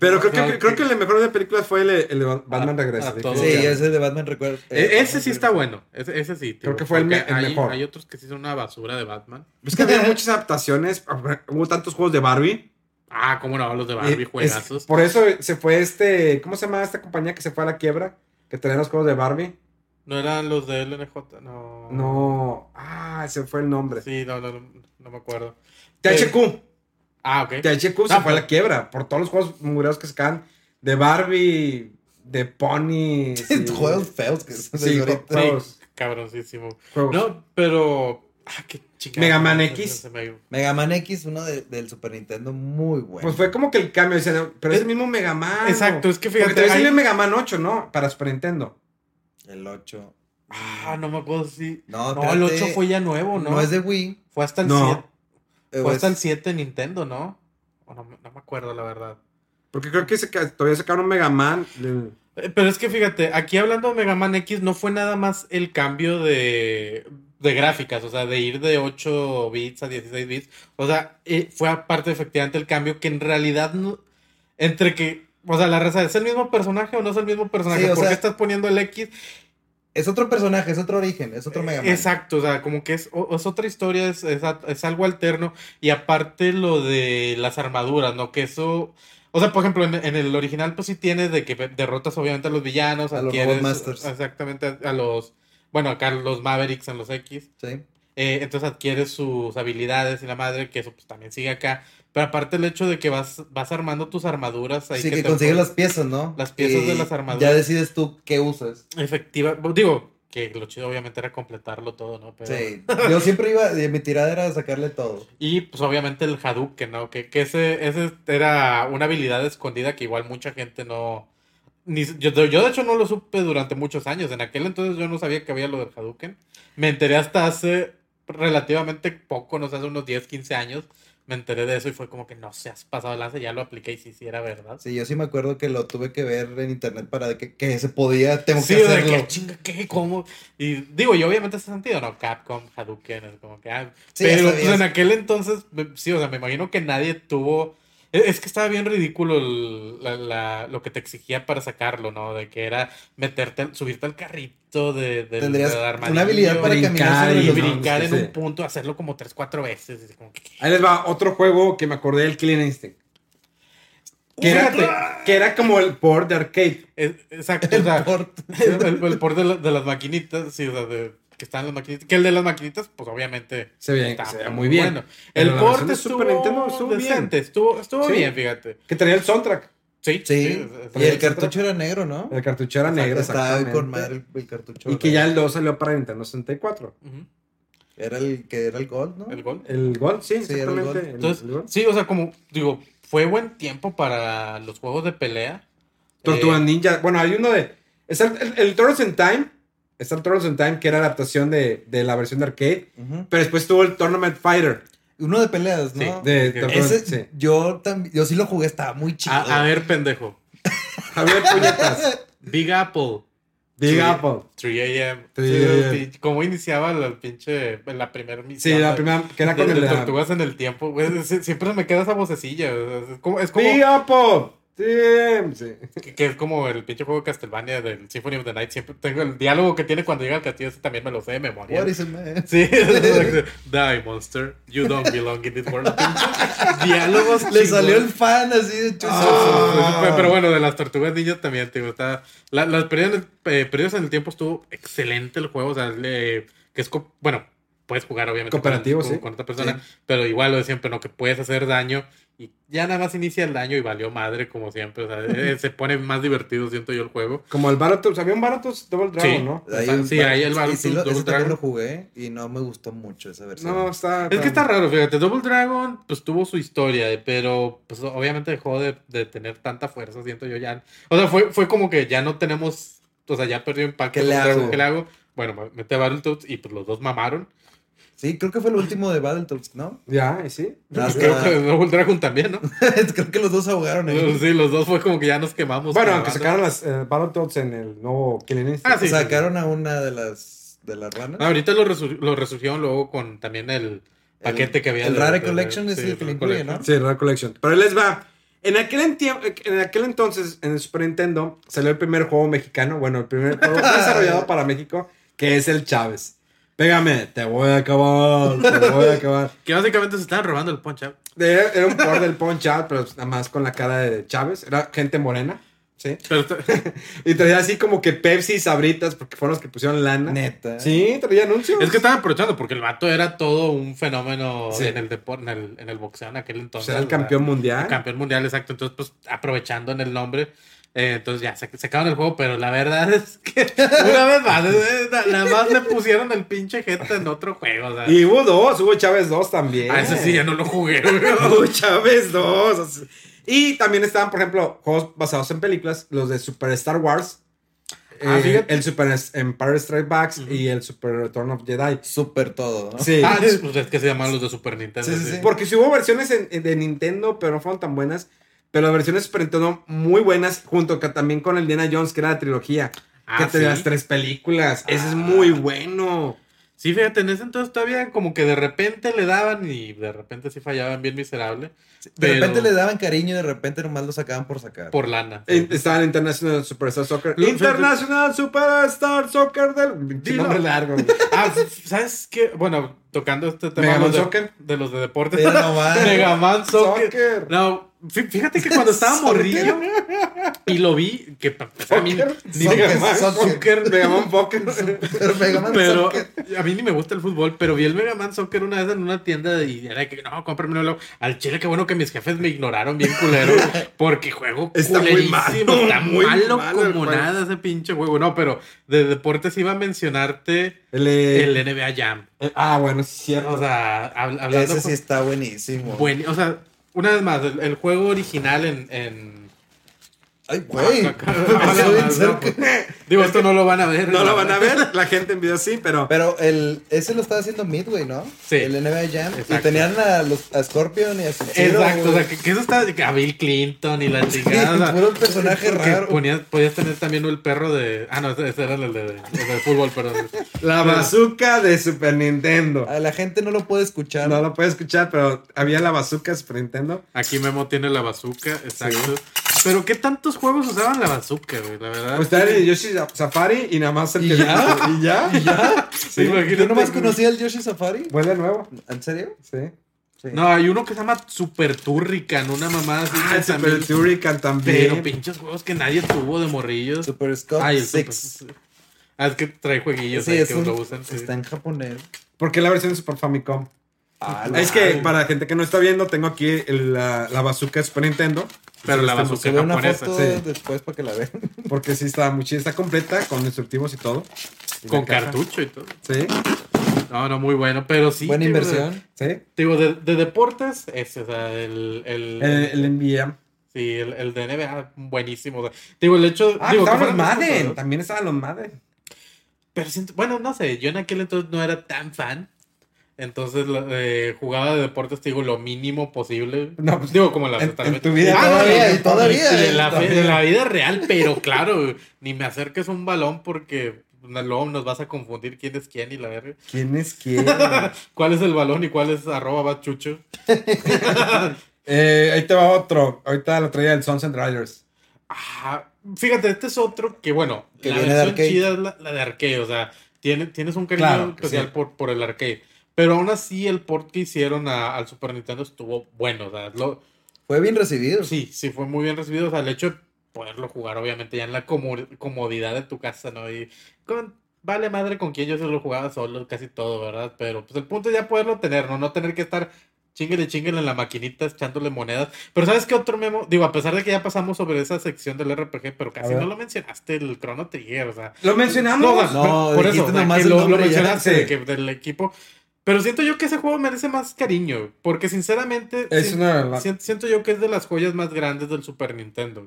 Pero creo que, creo que- el mejor de películas fue el, el de Batman Regresa. Sí, ese de Batman recuerdo. E- Ese sí está bueno. Ese, ese sí. Creo digo, que fue el porque me- el hay, mejor. Hay otros que sí son una basura de Batman. Es que había muchas adaptaciones. Hubo tantos juegos de Barbie. Ah, cómo no, los de Barbie, Eh, es- juegazos. por eso se fue este. ¿Cómo se llama esta compañía que se fue a la quiebra? Que tenía los juegos de Barbie. No eran los de LNJ, no. No. Ah, ese fue el nombre. Sí, no, no, no, no me acuerdo. THQ. Ah, ok. THQ se Ah, fue a la quiebra por todos los juegos mugrosos que sacan de Barbie, de Pony. [LAUGHS] sí. Juegos feos que son Sí. Cabroncísimo. juegos. No, pero. Ah, qué chingada. Mega Man X. Mega Man X, uno de- del Super Nintendo, muy bueno. Pues fue como que el cambio. decían, pero es Es- el mismo Mega Man. Exacto, es que Porque fíjate. también hay- el Mega Man 8, ¿no? Para Super Nintendo. El 8. Ah, no me acuerdo si. No, No, el espérate. 8 fue ya nuevo, ¿no? No es de Wii. Fue hasta el No. 7. Eh, Fue hasta es- el 7 Nintendo, ¿no? O no, me- no me acuerdo, la verdad. Porque creo que se todavía sacaron un Mega Man. Eh, Pero es que fíjate, aquí hablando de Mega Man X, no fue nada más el cambio de, de gráficas, o sea, de ir de 8 bits a 16 bits. O sea, eh, fue aparte efectivamente el cambio que en realidad no. Entre que. O sea, la raza, ¿es el mismo personaje o no es el mismo personaje? Sí, ¿Por qué estás poniendo el X? Es otro personaje, es otro origen, es otro Mega Man. Exacto, o sea, como que es, es otra historia, es, es, es algo alterno. Y aparte lo de las armaduras, ¿no? Que eso. O sea, por ejemplo, en, en el original, pues sí tienes de que derrotas obviamente a los villanos, A los Robot Masters. Exactamente, a, a los. Bueno, acá los Mavericks en los X. Sí. Eh, entonces adquieres sus habilidades y la madre, que eso pues también sigue acá. Pero aparte el hecho de que vas, vas armando tus armaduras ahí Sí, que consigues las piezas, ¿no? Las piezas de las armaduras. Ya decides tú qué usas. Efectiva, digo, que lo chido obviamente era completarlo todo, ¿no? Pero... Sí. [LAUGHS] Yo siempre iba, de mi tirada era sacarle todo. Y pues obviamente el Hadouken, ¿no? Que, que ese, ese era una habilidad escondida que igual mucha gente no... Ni, yo, yo de hecho no lo supe durante muchos años. En aquel entonces yo no sabía que había lo del Hadouken. Me enteré hasta hace relativamente poco, no sé, hace unos 10, 15 años. Me enteré de eso y fue como que no se has pasado el lance, ya lo apliqué y sí, sí era verdad. Sí, yo sí me acuerdo que lo tuve que ver en internet para que, que se podía, tengo Sí, que hacerlo. que chinga, ¿qué? ¿Cómo? Y digo, y obviamente ese sentido, ¿no? Capcom, Hadouken, es como que... ah, Sí, pero pues, en aquel entonces, sí, o sea, me imagino que nadie tuvo... Es es que estaba bien ridículo el- la- la- lo que te exigía para sacarlo, ¿no? De que era meterte, subirte al carrito de, de, Tendrías una habilidad para brincar caminar y brincar en Sí. un punto, hacerlo como tres, cuatro veces. y como que- Ahí les va otro juego que me acordé del Killing Instinct. Que era, que era como el port de arcade. exacto, El o sea, port. [LAUGHS] el, el port de, la- de las maquinitas, sí, o sea, de, que están las maquinitas. Que el de las maquinitas, pues obviamente. Se veía, está se muy bien. Bueno, el la port versión de estuvo, Super Nintendo estuvo bien. decente, estuvo, estuvo Sí. bien, fíjate. Que traía el soundtrack. Sí, Sí, y el cartucho era negro, ¿no? El cartucho era negro, Estaba exactamente. con madre el, el cartucho. Y que ya el 2 salió para Nintendo 64. Ujú, Era el que era el Gold, ¿no? el gol. El Gold, sí, Sí, era el. Gold. Entonces, el Gold. sí, o sea, como digo, fue buen tiempo para los juegos de pelea. Tortuga Eh, Ninja. Bueno, hay uno de. El, el Turtles in Time. Está el Turtles in Time, que era adaptación de, de la versión de arcade. Pero después tuvo el Tournament Fighter. Uno de peleas, ¿no? Sí, De, Ok. Tortuga- Ese, sí. yo también, yo sí lo jugué, estaba muy chido. A, a ver, pendejo. [LAUGHS] A ver, puñetas. Big Apple. Big Sí. Apple. 3 AM. 3 ¿Cómo iniciaba la pinche, la primera misión? Sí, la de- primera, que era de, con de el. tortugas en el tiempo, güey. Siempre me queda esa vocecilla. como, es como Big Apple. Sí, sí. que, que es como el pinche juego de Castlevania del Symphony of the Night. Siempre tengo el diálogo que tiene cuando llega al castillo, ese también me lo sé de memoria. What is it, man? Sí, [LAUGHS] [LAUGHS] Die, monster. You don't belong in this world. [LAUGHS] Diálogos. Le salió el fan así de. Ah. Pero, bueno, de las tortugas ninjas también, digo, está. La, las perdidas, eh, perdidas en el tiempo estuvo excelente el juego. O sea, le- que es. co- Bueno, puedes jugar obviamente con- Cooperativo, con, sí. con otra persona, Sí. pero igual lo de siempre, ¿no? Que puedes hacer daño y ya nada más inicia el daño y valió madre, como siempre. O sea, [LAUGHS] eh, se pone más divertido, siento yo, el juego. Como el Battletoads. Había un Battletoads Double Dragon, Sí. ¿no? Ahí- Sí, ahí el Battletoads sí Double Dragon. lo jugué y no me gustó mucho esa versión. No, está. Es que está raro, fíjate, Double Dragon pues tuvo su historia, eh, pero pues obviamente dejó de, de tener tanta fuerza, siento yo ya. O sea, fue, fue como que ya no tenemos, o sea, ya perdió impacto. ¿Qué le hago? ¿Qué le hago? Bueno, mete a Battletoads y pues los dos mamaron. Sí, creo que fue el último de Battletoads, ¿no? Ya, y sí. Hasta- Creo que Double Dragon también, ¿no? [LAUGHS] creo que los dos ahogaron ahí. Sí, los dos fue como que ya nos quemamos. Bueno, aunque sacaron las eh, Battletoads en el nuevo Killing Instinct. Ah, sí. Sacaron a una de las de las ranas. No, ahorita lo, resur- lo resurgieron luego con también el paquete que había. el de- Rare de- Collection es el que le incluye, Collection. ¿no? Sí, Rare Collection. Pero les va. En aquel, enti- en aquel entonces, en el Super Nintendo, salió el primer juego mexicano. Bueno, el primer juego [LAUGHS] desarrollado para México, que es el Chávez. Pégame, te voy a acabar, te voy a acabar. [LAUGHS] Que básicamente se estaban robando el punch out. Era, un por del Punch Out, pero nada más con la cara de Chávez. Era gente morena, ¿sí? Pero [LAUGHS] Y traía así como que Pepsi y Sabritas, porque fueron los que pusieron lana. Neta. Sí, traía anuncios. Es que estaban aprovechando porque el vato era todo un fenómeno Sí. en, el depo- en, el, en el boxeo en aquel Pues entonces. era el campeón mundial. el campeón mundial, exacto. Entonces, pues aprovechando en el nombre. Eh, entonces ya se sacaron el juego, pero la verdad [LAUGHS] es que una vez más, na- nada más le pusieron el pinche gente en otro juego. O sea, Y hubo dos, hubo Chávez 2 también. a ese sí ya no lo jugué. [LAUGHS] Hubo Chávez 2. Y también estaban, por ejemplo, juegos basados en películas, los de Super Star Wars. Ah, eh, el Super Empire Strike Back y el Super Return of Jedi. Súper todo, ¿no? Sí. Ah, pues es que se llaman los de Super Nintendo. Sí, sí, sí. Porque si hubo versiones en- de Nintendo, pero no fueron tan buenas. Pero las versiones Super Nintendo muy buenas, junto que también con el Diana Jones, que era la trilogía. Ah, que te ¿sí? las tres películas. Ese es muy bueno. Sí, fíjate, en ese entonces todavía como que de repente le daban y de repente sí fallaban bien miserable. De pero repente le daban cariño y de repente nomás lo sacaban por sacar. Por lana. Eh, Estaba en International Superstar Soccer. Lo- International Superstar Soccer del. Dilo. nombre largo. [LAUGHS] Ah, ¿sabes qué? Bueno, tocando este tema Megaman de, Soccer. de los de deportes. Megaman [LAUGHS] Soccer. Soccer. No, fíjate que cuando estaba [LAUGHS] morrillo y lo vi, que pues, a mí ni Soccer, Megaman soccer. Pero a mí ni me gusta el fútbol, pero vi el Mega Man Soccer una vez en una tienda y era que no, cómpramelo. Al chile, qué bueno que mis jefes me ignoraron bien culero, [LAUGHS] porque juego Está muy malo, está muy malo como nada ese pinche juego. No, pero de deportes iba a mencionarte El, eh, el NBA Jam. eh, ah, bueno, sí, es cierto. O sea, hab- hablando Ese sí está buenísimo. buen- o sea, una vez más, el, el juego original en, en Ay, güey. Ah, [LAUGHS] pues, Digo, esto no lo van a ver. no lo van a ver, la gente en video sí, pero. Pero el, ese lo estaba haciendo Midway, ¿no? Sí. El NBA Jam. Y tenían a, los, a Scorpion y a Sub-Zero, Exacto, o sea, que, que eso que a Bill Clinton y la Sí, chingada. o [LAUGHS] sea, puro personaje raro. ponías- podías tener también el perro de. Ah, no, ese era el de, el de fútbol, pero. [LAUGHS] La bazooka de Super Nintendo. A la gente no lo puede escuchar. No lo puede escuchar, pero había la bazooka de Super Nintendo. Aquí Memo tiene la bazooka, exacto. Pero ¿qué tantos juegos usaban la bazooka, güey? La verdad. Pues está en el Yoshi Safari y nada más el ¿Y que ya? ¿Y ya? ¿Y ya? [LAUGHS] Sí, imagínate. Yo nomás conocía el Yoshi Safari. Vuelve nuevo. ¿En serio? Sí. Sí. No, hay uno que se llama Super Turrican, una mamada así. Ah, Super también- Turrican también. Pero pinches juegos que nadie tuvo de morrillos. Super Scott Ay, el 6. Super- Ah, es que trae jueguillos Sí, ahí es que un- lo usan. sí. está en japonés. ¿Por qué la versión de Super Famicom? Ah, Es que para la gente que no está viendo, tengo aquí el- la, la bazooka de Super Nintendo. Pero la Está- bazooka Subí una japonesa. foto sí. después para que la vean. Porque sí está muy chida, está completa, con instructivos y todo. Y Con cartucho y todo. Sí, No, no, muy bueno. Pero sí. Buena digo, inversión. sí. Digo, de, de deportes, ese, o sea, el. El, El, el NBA. Sí, el, el de NBA, buenísimo. o sea, digo, el hecho. Ah, digo, estaban los Madden. También estaban los Madden. Pero siento, bueno, no sé, yo en aquel entonces no era tan fan. Entonces eh, jugaba de deportes, te digo, lo mínimo posible. No, pues, digo, como en la en- en tu vida Ah, todavía, no, todavía, en, la, todavía. en la vida real, pero claro, ni me acerques un balón porque luego nos vas a confundir quién es quién y la verga. ¿Quién es quién? [LAUGHS] ¿Cuál es el balón y cuál es arroba va chucho? [LAUGHS] eh, ahí te va otro. Ahorita lo traía el Sunset Riders. Ah, fíjate, este es otro que, bueno, Que la de versión chida es la, la de arcade, o sea, tiene, tienes un cariño Claro especial sí. por, por el arcade. Pero aún así, el port que hicieron a- al Super Nintendo estuvo bueno, o sea, lo, Fue bien recibido. sí, sí fue muy bien recibido, o sea, el hecho de poderlo jugar, obviamente, ya en la comodidad de tu casa, ¿no? Y con, vale madre con quien yo se lo jugaba solo, casi todo, ¿verdad? Pero pues el punto es ya poderlo tener, ¿no? No tener que estar chinguele, chinguele en la maquinita echándole monedas. Pero ¿sabes qué otro memo? Digo, a pesar de que ya pasamos sobre esa sección del RPG, pero casi no lo mencionaste, el Chrono Trigger, o sea. ¿Lo mencionamos? No, No, por- por eso, nomás que lo, mencionaste de que- del equipo. Pero siento yo que ese juego merece más cariño, porque sinceramente Es si- una- si- siento yo que es de las joyas más grandes del Super Nintendo.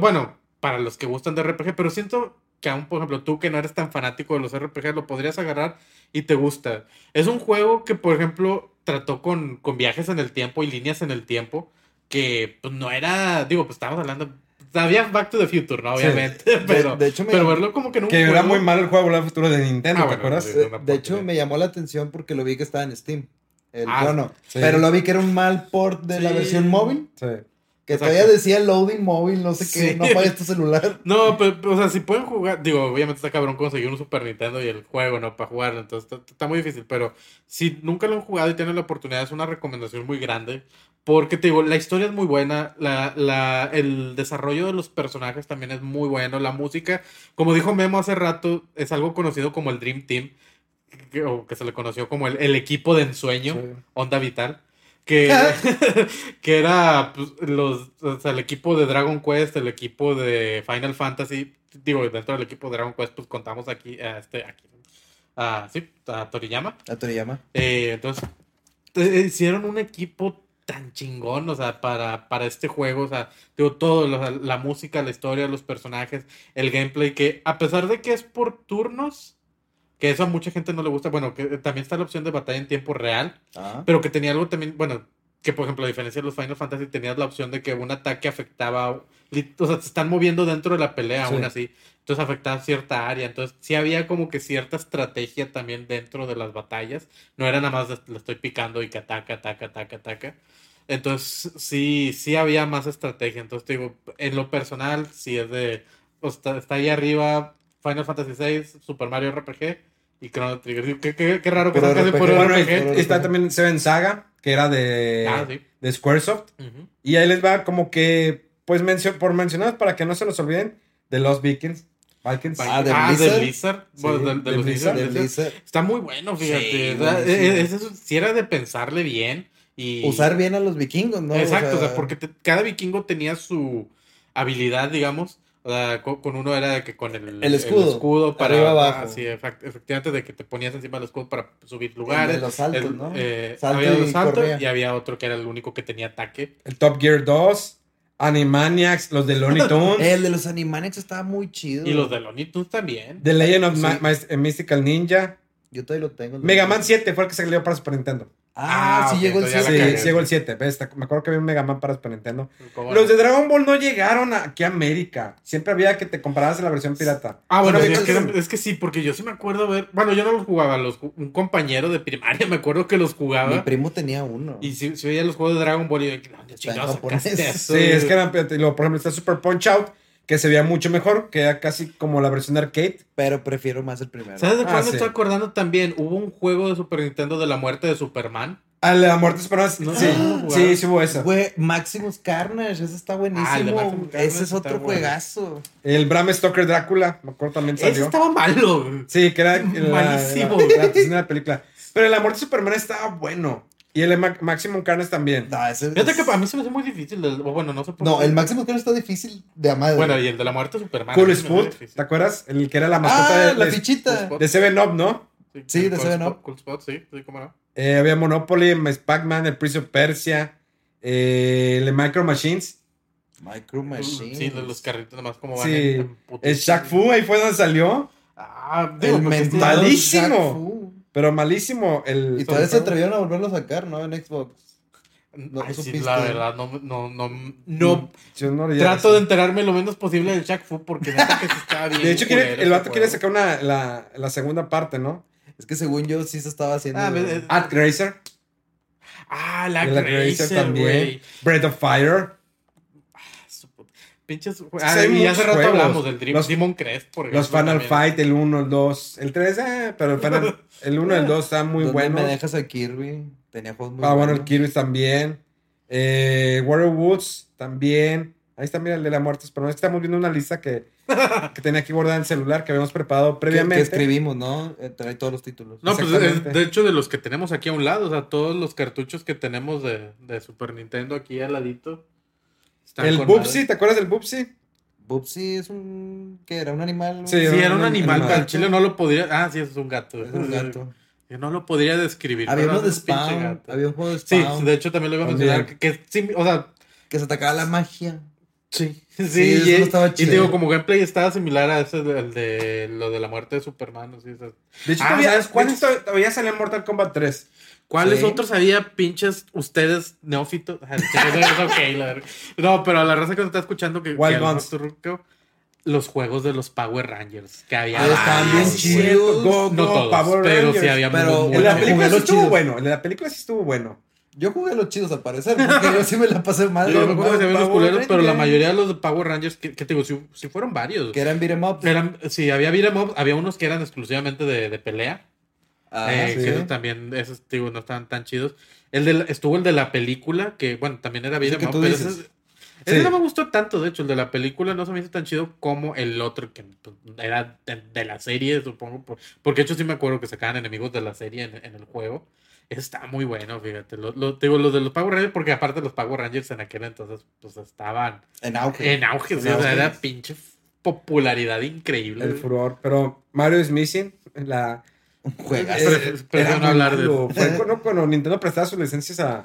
bueno, para los que gustan de RPG, pero siento que aún, por ejemplo, tú que no eres tan fanático de los RPG, lo podrías agarrar y te gusta. Es un juego que, por ejemplo, trató con, con viajes en el tiempo y líneas en el tiempo, que pues, no era, digo, pues estábamos hablando, había Back to the Future, ¿no? Sí. Obviamente, pero, de hecho me- pero verlo como que un Que era muy mal el juego Volver al Futuro de Nintendo, Ah, ¿te bueno, acuerdas? sí. De, hecho, me llamó la atención porque lo vi que estaba en Steam. El Ah, Chrono. sí. Pero lo vi que era un mal port de la versión móvil. Sí. Que Exacto. todavía decía loading móvil, no sé qué. Sí. No apagues tu celular. [LAUGHS] No, pero, pero, o sea, si pueden jugar, digo, obviamente está cabrón conseguir un Super Nintendo y el juego, ¿no? Para jugarlo, entonces está, está muy difícil, pero si nunca lo han jugado y tienen la oportunidad, es una recomendación muy grande, porque te digo, la historia es muy buena, la, la, el desarrollo de los personajes también es muy bueno, la música, como dijo Memo hace rato, es algo conocido como el Dream Team, que, o que se le conoció como el, el equipo de ensueño, Sí. Onda Vital. Que, [LAUGHS] que era pues, los, o sea, el equipo de Dragon Quest, el equipo de Final Fantasy. Digo, dentro del equipo de Dragon Quest, pues contamos aquí, a este, aquí, a, sí, a Toriyama. A Toriyama. Eh, entonces, eh, hicieron un equipo tan chingón, o sea, para, para este juego, o sea, digo, todo, la, la música, la historia, los personajes, el gameplay, que a pesar de que es por turnos, que eso a mucha gente no le gusta, bueno, que también está la opción de batalla en tiempo real, Ah. pero que tenía algo también, bueno, que por ejemplo, a diferencia de los Final Fantasy, tenías la opción de que un ataque afectaba, o sea, se están moviendo dentro de la pelea Sí. aún así, entonces afectaba cierta área, entonces sí había como que cierta estrategia también dentro de las batallas, no era nada más le estoy picando y que ataca, ataca, ataca, ataca. Entonces sí, sí había más estrategia, entonces te digo, en lo personal, sí es de, pues, está, está ahí arriba Final Fantasy VI, Super Mario RPG y Chrono Trigger. Qué, qué- qué raro que casi RPG. Bueno, RPG. está también Seven Saga, que era de, Ah, sí. de Squaresoft. Ujú. Y ahí les va como que, pues mencio- por mencionar, para que no se nos olviden, de los Vikings. Vikings. Ah, de Ah, Blizzard. de Blizzard. Bueno, Sí, de, de de los Blizzard. Blizzard. Está muy bueno, fíjate. Sí, O sea, eh, es eso, si era de pensarle bien y... Usar bien a los vikingos, ¿no? Exacto, o sea, porque te- cada vikingo tenía su habilidad, digamos. O sea, co- con, uno era de que con el, El escudo, escudo para. arriba, abajo. ah, sí, efac- efectivamente, de que te ponías encima del escudo para subir El lugares. de los saltos, El- ¿no? eh, Salto había los saltos y había otro que era el único que tenía ataque. El Top Gear 2. Animaniacs, los de Looney [LAUGHS] Tunes. El de los Animaniacs estaba muy chido. Y los de Looney Tunes también. The Legend of Sí. Ma- Ma- Mystical Ninja. Yo todavía lo tengo. Mega Man 7 fue el que salió para Super Nintendo. Ah, Ah, sí llegó el entonces ya la Sí, 7. cagué. sí llegó el 7. ¿ves? Me acuerdo que había un Mega Man para Super Nintendo. ¿Cómo Los no? de Dragon Ball no llegaron aquí a América. Siempre había que te comprabas en la versión pirata. Ah, bueno, es, que, es que sí, porque yo sí me acuerdo ver. Bueno, yo no los jugaba, los, un compañero de primaria [LAUGHS] me acuerdo que los Mi jugaba. primo tenía uno. Y si, si veía los juegos de Dragon Ball y yo, ¿dónde Está en chingados? Sí, es que eran, y luego, por ejemplo, está Super Punch Out, que se veía mucho mejor, que era casi como la versión arcade. Pero prefiero más el primero. ¿Sabes de Ah, cuál me sí. estoy acordando también? Hubo un juego de Super Nintendo de la muerte de Superman. A la muerte de Superman, No, sí, no, no, sí, sí hubo eso. Güey, Maximus Carnage, ese está buenísimo. Ah, de ese es otro bueno. juegazo. El Bram Stoker Drácula, me acuerdo también Ese salió. estaba malo. Sí, que era la, Malísimo. la, la de la película. Pero la muerte de Superman estaba bueno. Y el de Ma- Maximum Carnage también. No, ese Fíjate es- que para mí se me hace muy difícil. el- bueno, no sé por No, qué. el Maximus Carnage está difícil de amar. Bueno, y el de la muerte de Superman. Cool Spot. ¿te acuerdas? El que era la mascota Ah, de, la de, fichita. de Seven Up, ¿no? Sí, de Seven Up. Cool Spot, sí, sí, cómo no. Eh, había Monopoly, Pac-Man, el Prince of Persia, eh, el de Micro Machines, Micro Machine. Sí, de los carritos nomás como van Sí. en- en el Shaq Fu, ahí fue donde salió. Ah, digo, El porque Pero malísimo. El, Y todavía se atrevieron a volverlo a sacar, ¿no? En Xbox. No, Ay, sí, supiste. la verdad, no, no, no, no. Yo no Trato eso. de enterarme lo menos posible del Shaq Fu porque neta que sí estaba bien. De hecho, quiere- el vato quiere sacar una, la, la segunda parte, ¿no? Es que según yo sí se estaba haciendo. Ah, ves, At Grazer. Ah, la Grazer, Grazer también. Breath of Fire. Pinches. Sí, Ah, hay y hace rato juegos. hablamos del Dream, Los- Demon Crest, por ejemplo. Los Final también. Fight, el 1, el 2. El 3, eh, pero el, Final, [LAUGHS] el 1 y el 2 están muy ¿Dónde buenos. me dejas a Kirby? Tenía juegos muy Ah, bueno, el. Kirby también. Eh, Warrior Woods también. Ahí está, mira, el de la muerte. Pero no es que estamos viendo una lista que, [LAUGHS] que tenía aquí guardada en el celular que habíamos preparado previamente. Que escribimos, ¿no? Eh, Trae todos los títulos. No, pues es- de hecho, de los que tenemos aquí a un lado, o sea, todos los cartuchos que tenemos de, de Super Nintendo aquí al ladito. Están el Bubsy. ¿te acuerdas del Bubsy? Bubsy es un. ¿Qué era? ¿Un animal? Sí, Sí, era un un animal, pero al chile no lo podría. Ah, sí, es un gato. Es un gato. Yo no lo podría describir. Había pero uno de Spawn. gato. Había un juego de Sí, Spawn. de hecho también lo iba a mencionar. Que, que sí, o sea, Que se atacaba la magia. sí. Sí, Sí, eso y, no estaba y chido. digo, como gameplay estaba similar a ese del de lo de la muerte de Superman. así, o sea. De hecho, Ah, todavía, ¿sabes cuál de hecho, todavía salió en Mortal Kombat 3. ¿Cuáles Sí. otros había pinches ustedes neófitos? [LAUGHS] Ok, la verga. No, pero a la raza que nos está escuchando que, Wild que Guns. los juegos de los Power Rangers que había. Ah, estaban bien sí, chidos. cierto. Go, No go, todos, Power pero Rangers. sí había Pero muy de la película sí estuvo chidos. bueno. De la película sí estuvo bueno. Yo jugué los chidos al parecer, porque yo sí me la pasé mal. Yo que se los Power culeros, pero la Rangers. mayoría de los de Power Rangers, que, que te digo, si, si fueron varios. Que eran beat'em ups. Eran, sí, había beat'em up, había unos que eran exclusivamente de, de pelea. Ah, eh, sí. que esos también, esos digo, no estaban tan chidos. El de la- estuvo el de la película, que bueno, también era tú pero ese, ese Sí. no me gustó tanto, de hecho, el de la película no se me hizo tan chido como el otro que pues, era de, de la serie, supongo. por- porque de hecho sí me acuerdo que sacaban enemigos de la serie en, en el juego. Está muy bueno, fíjate. Lo, lo- digo, los de los Power Rangers, porque aparte los Power Rangers en aquel entonces, pues estaban En auge. en auge, En o sea, auge. era pinche popularidad increíble. El furor. Pero Mario is Missing. La, Un juegazo. Pre- eh, era no hablar de. Fue cuando, cuando Nintendo prestaba sus licencias a.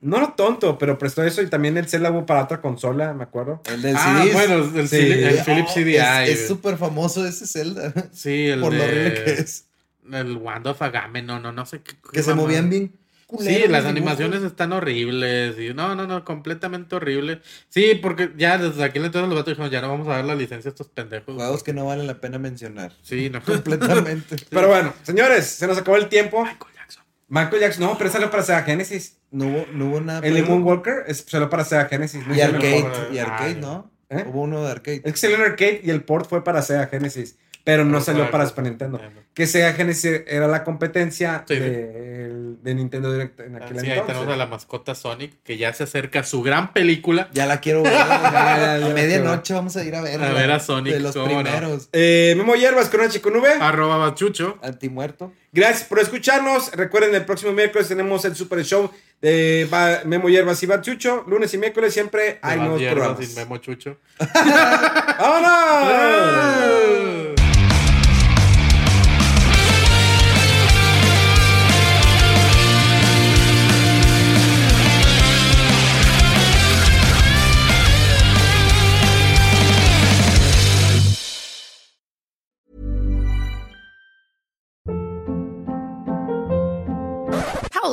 No lo tonto, pero prestó eso y también el Zelda hubo para otra consola, me acuerdo. El del ah, CD. bueno, el, Sí. CD el Philips Oh, CDI. Es- Es súper famoso ese Zelda. sí, el por lo horrible que es. El Wand of Agame, no, no, no sé qué. Que qué se mamá. movían bien. Culeros Sí, las animaciones están horribles. Y no, no, no, completamente horrible. Sí, porque ya desde aquí entonces los vatos dijeron, ya no vamos a dar la licencia a estos pendejos. Juegos que no valen la pena mencionar. Sí, no. [LAUGHS] [LAUGHS] Completamente. Pero bueno, señores, se nos acabó el tiempo. Michael Jackson. Michael Jackson, no, pero salió para Sega Genesis. No hubo, no hubo nada. El pero- Moonwalker es, salió para Sega Genesis. no Y arcade, y arcade, Ah, ¿no? ¿Eh? Hubo uno de arcade. Es que salió en arcade y el port fue para Sega Genesis. Pero no salió para Super Nintendo. Nintendo. Que Sega Genesis era la competencia Sí, sí. de, de Nintendo Direct en aquel Sí, ahí entonces. tenemos a la mascota Sonic, que ya se acerca a su gran película. Ya la quiero ver. [LAUGHS] a medianoche vamos a ir a ver. A ver a Sonic, De los no. primeros. Eh, Memo Hierbas con H con V. Arroba Bachucho. Antimuerto. Gracias por escucharnos. Recuerden, el próximo miércoles tenemos el Super Show de Ba- Memo Hierbas y Bachucho. Lunes y miércoles siempre hay nuevos hierbas programas. sin Memo Chucho. [LAUGHS] [LAUGHS] ¡Vámonos!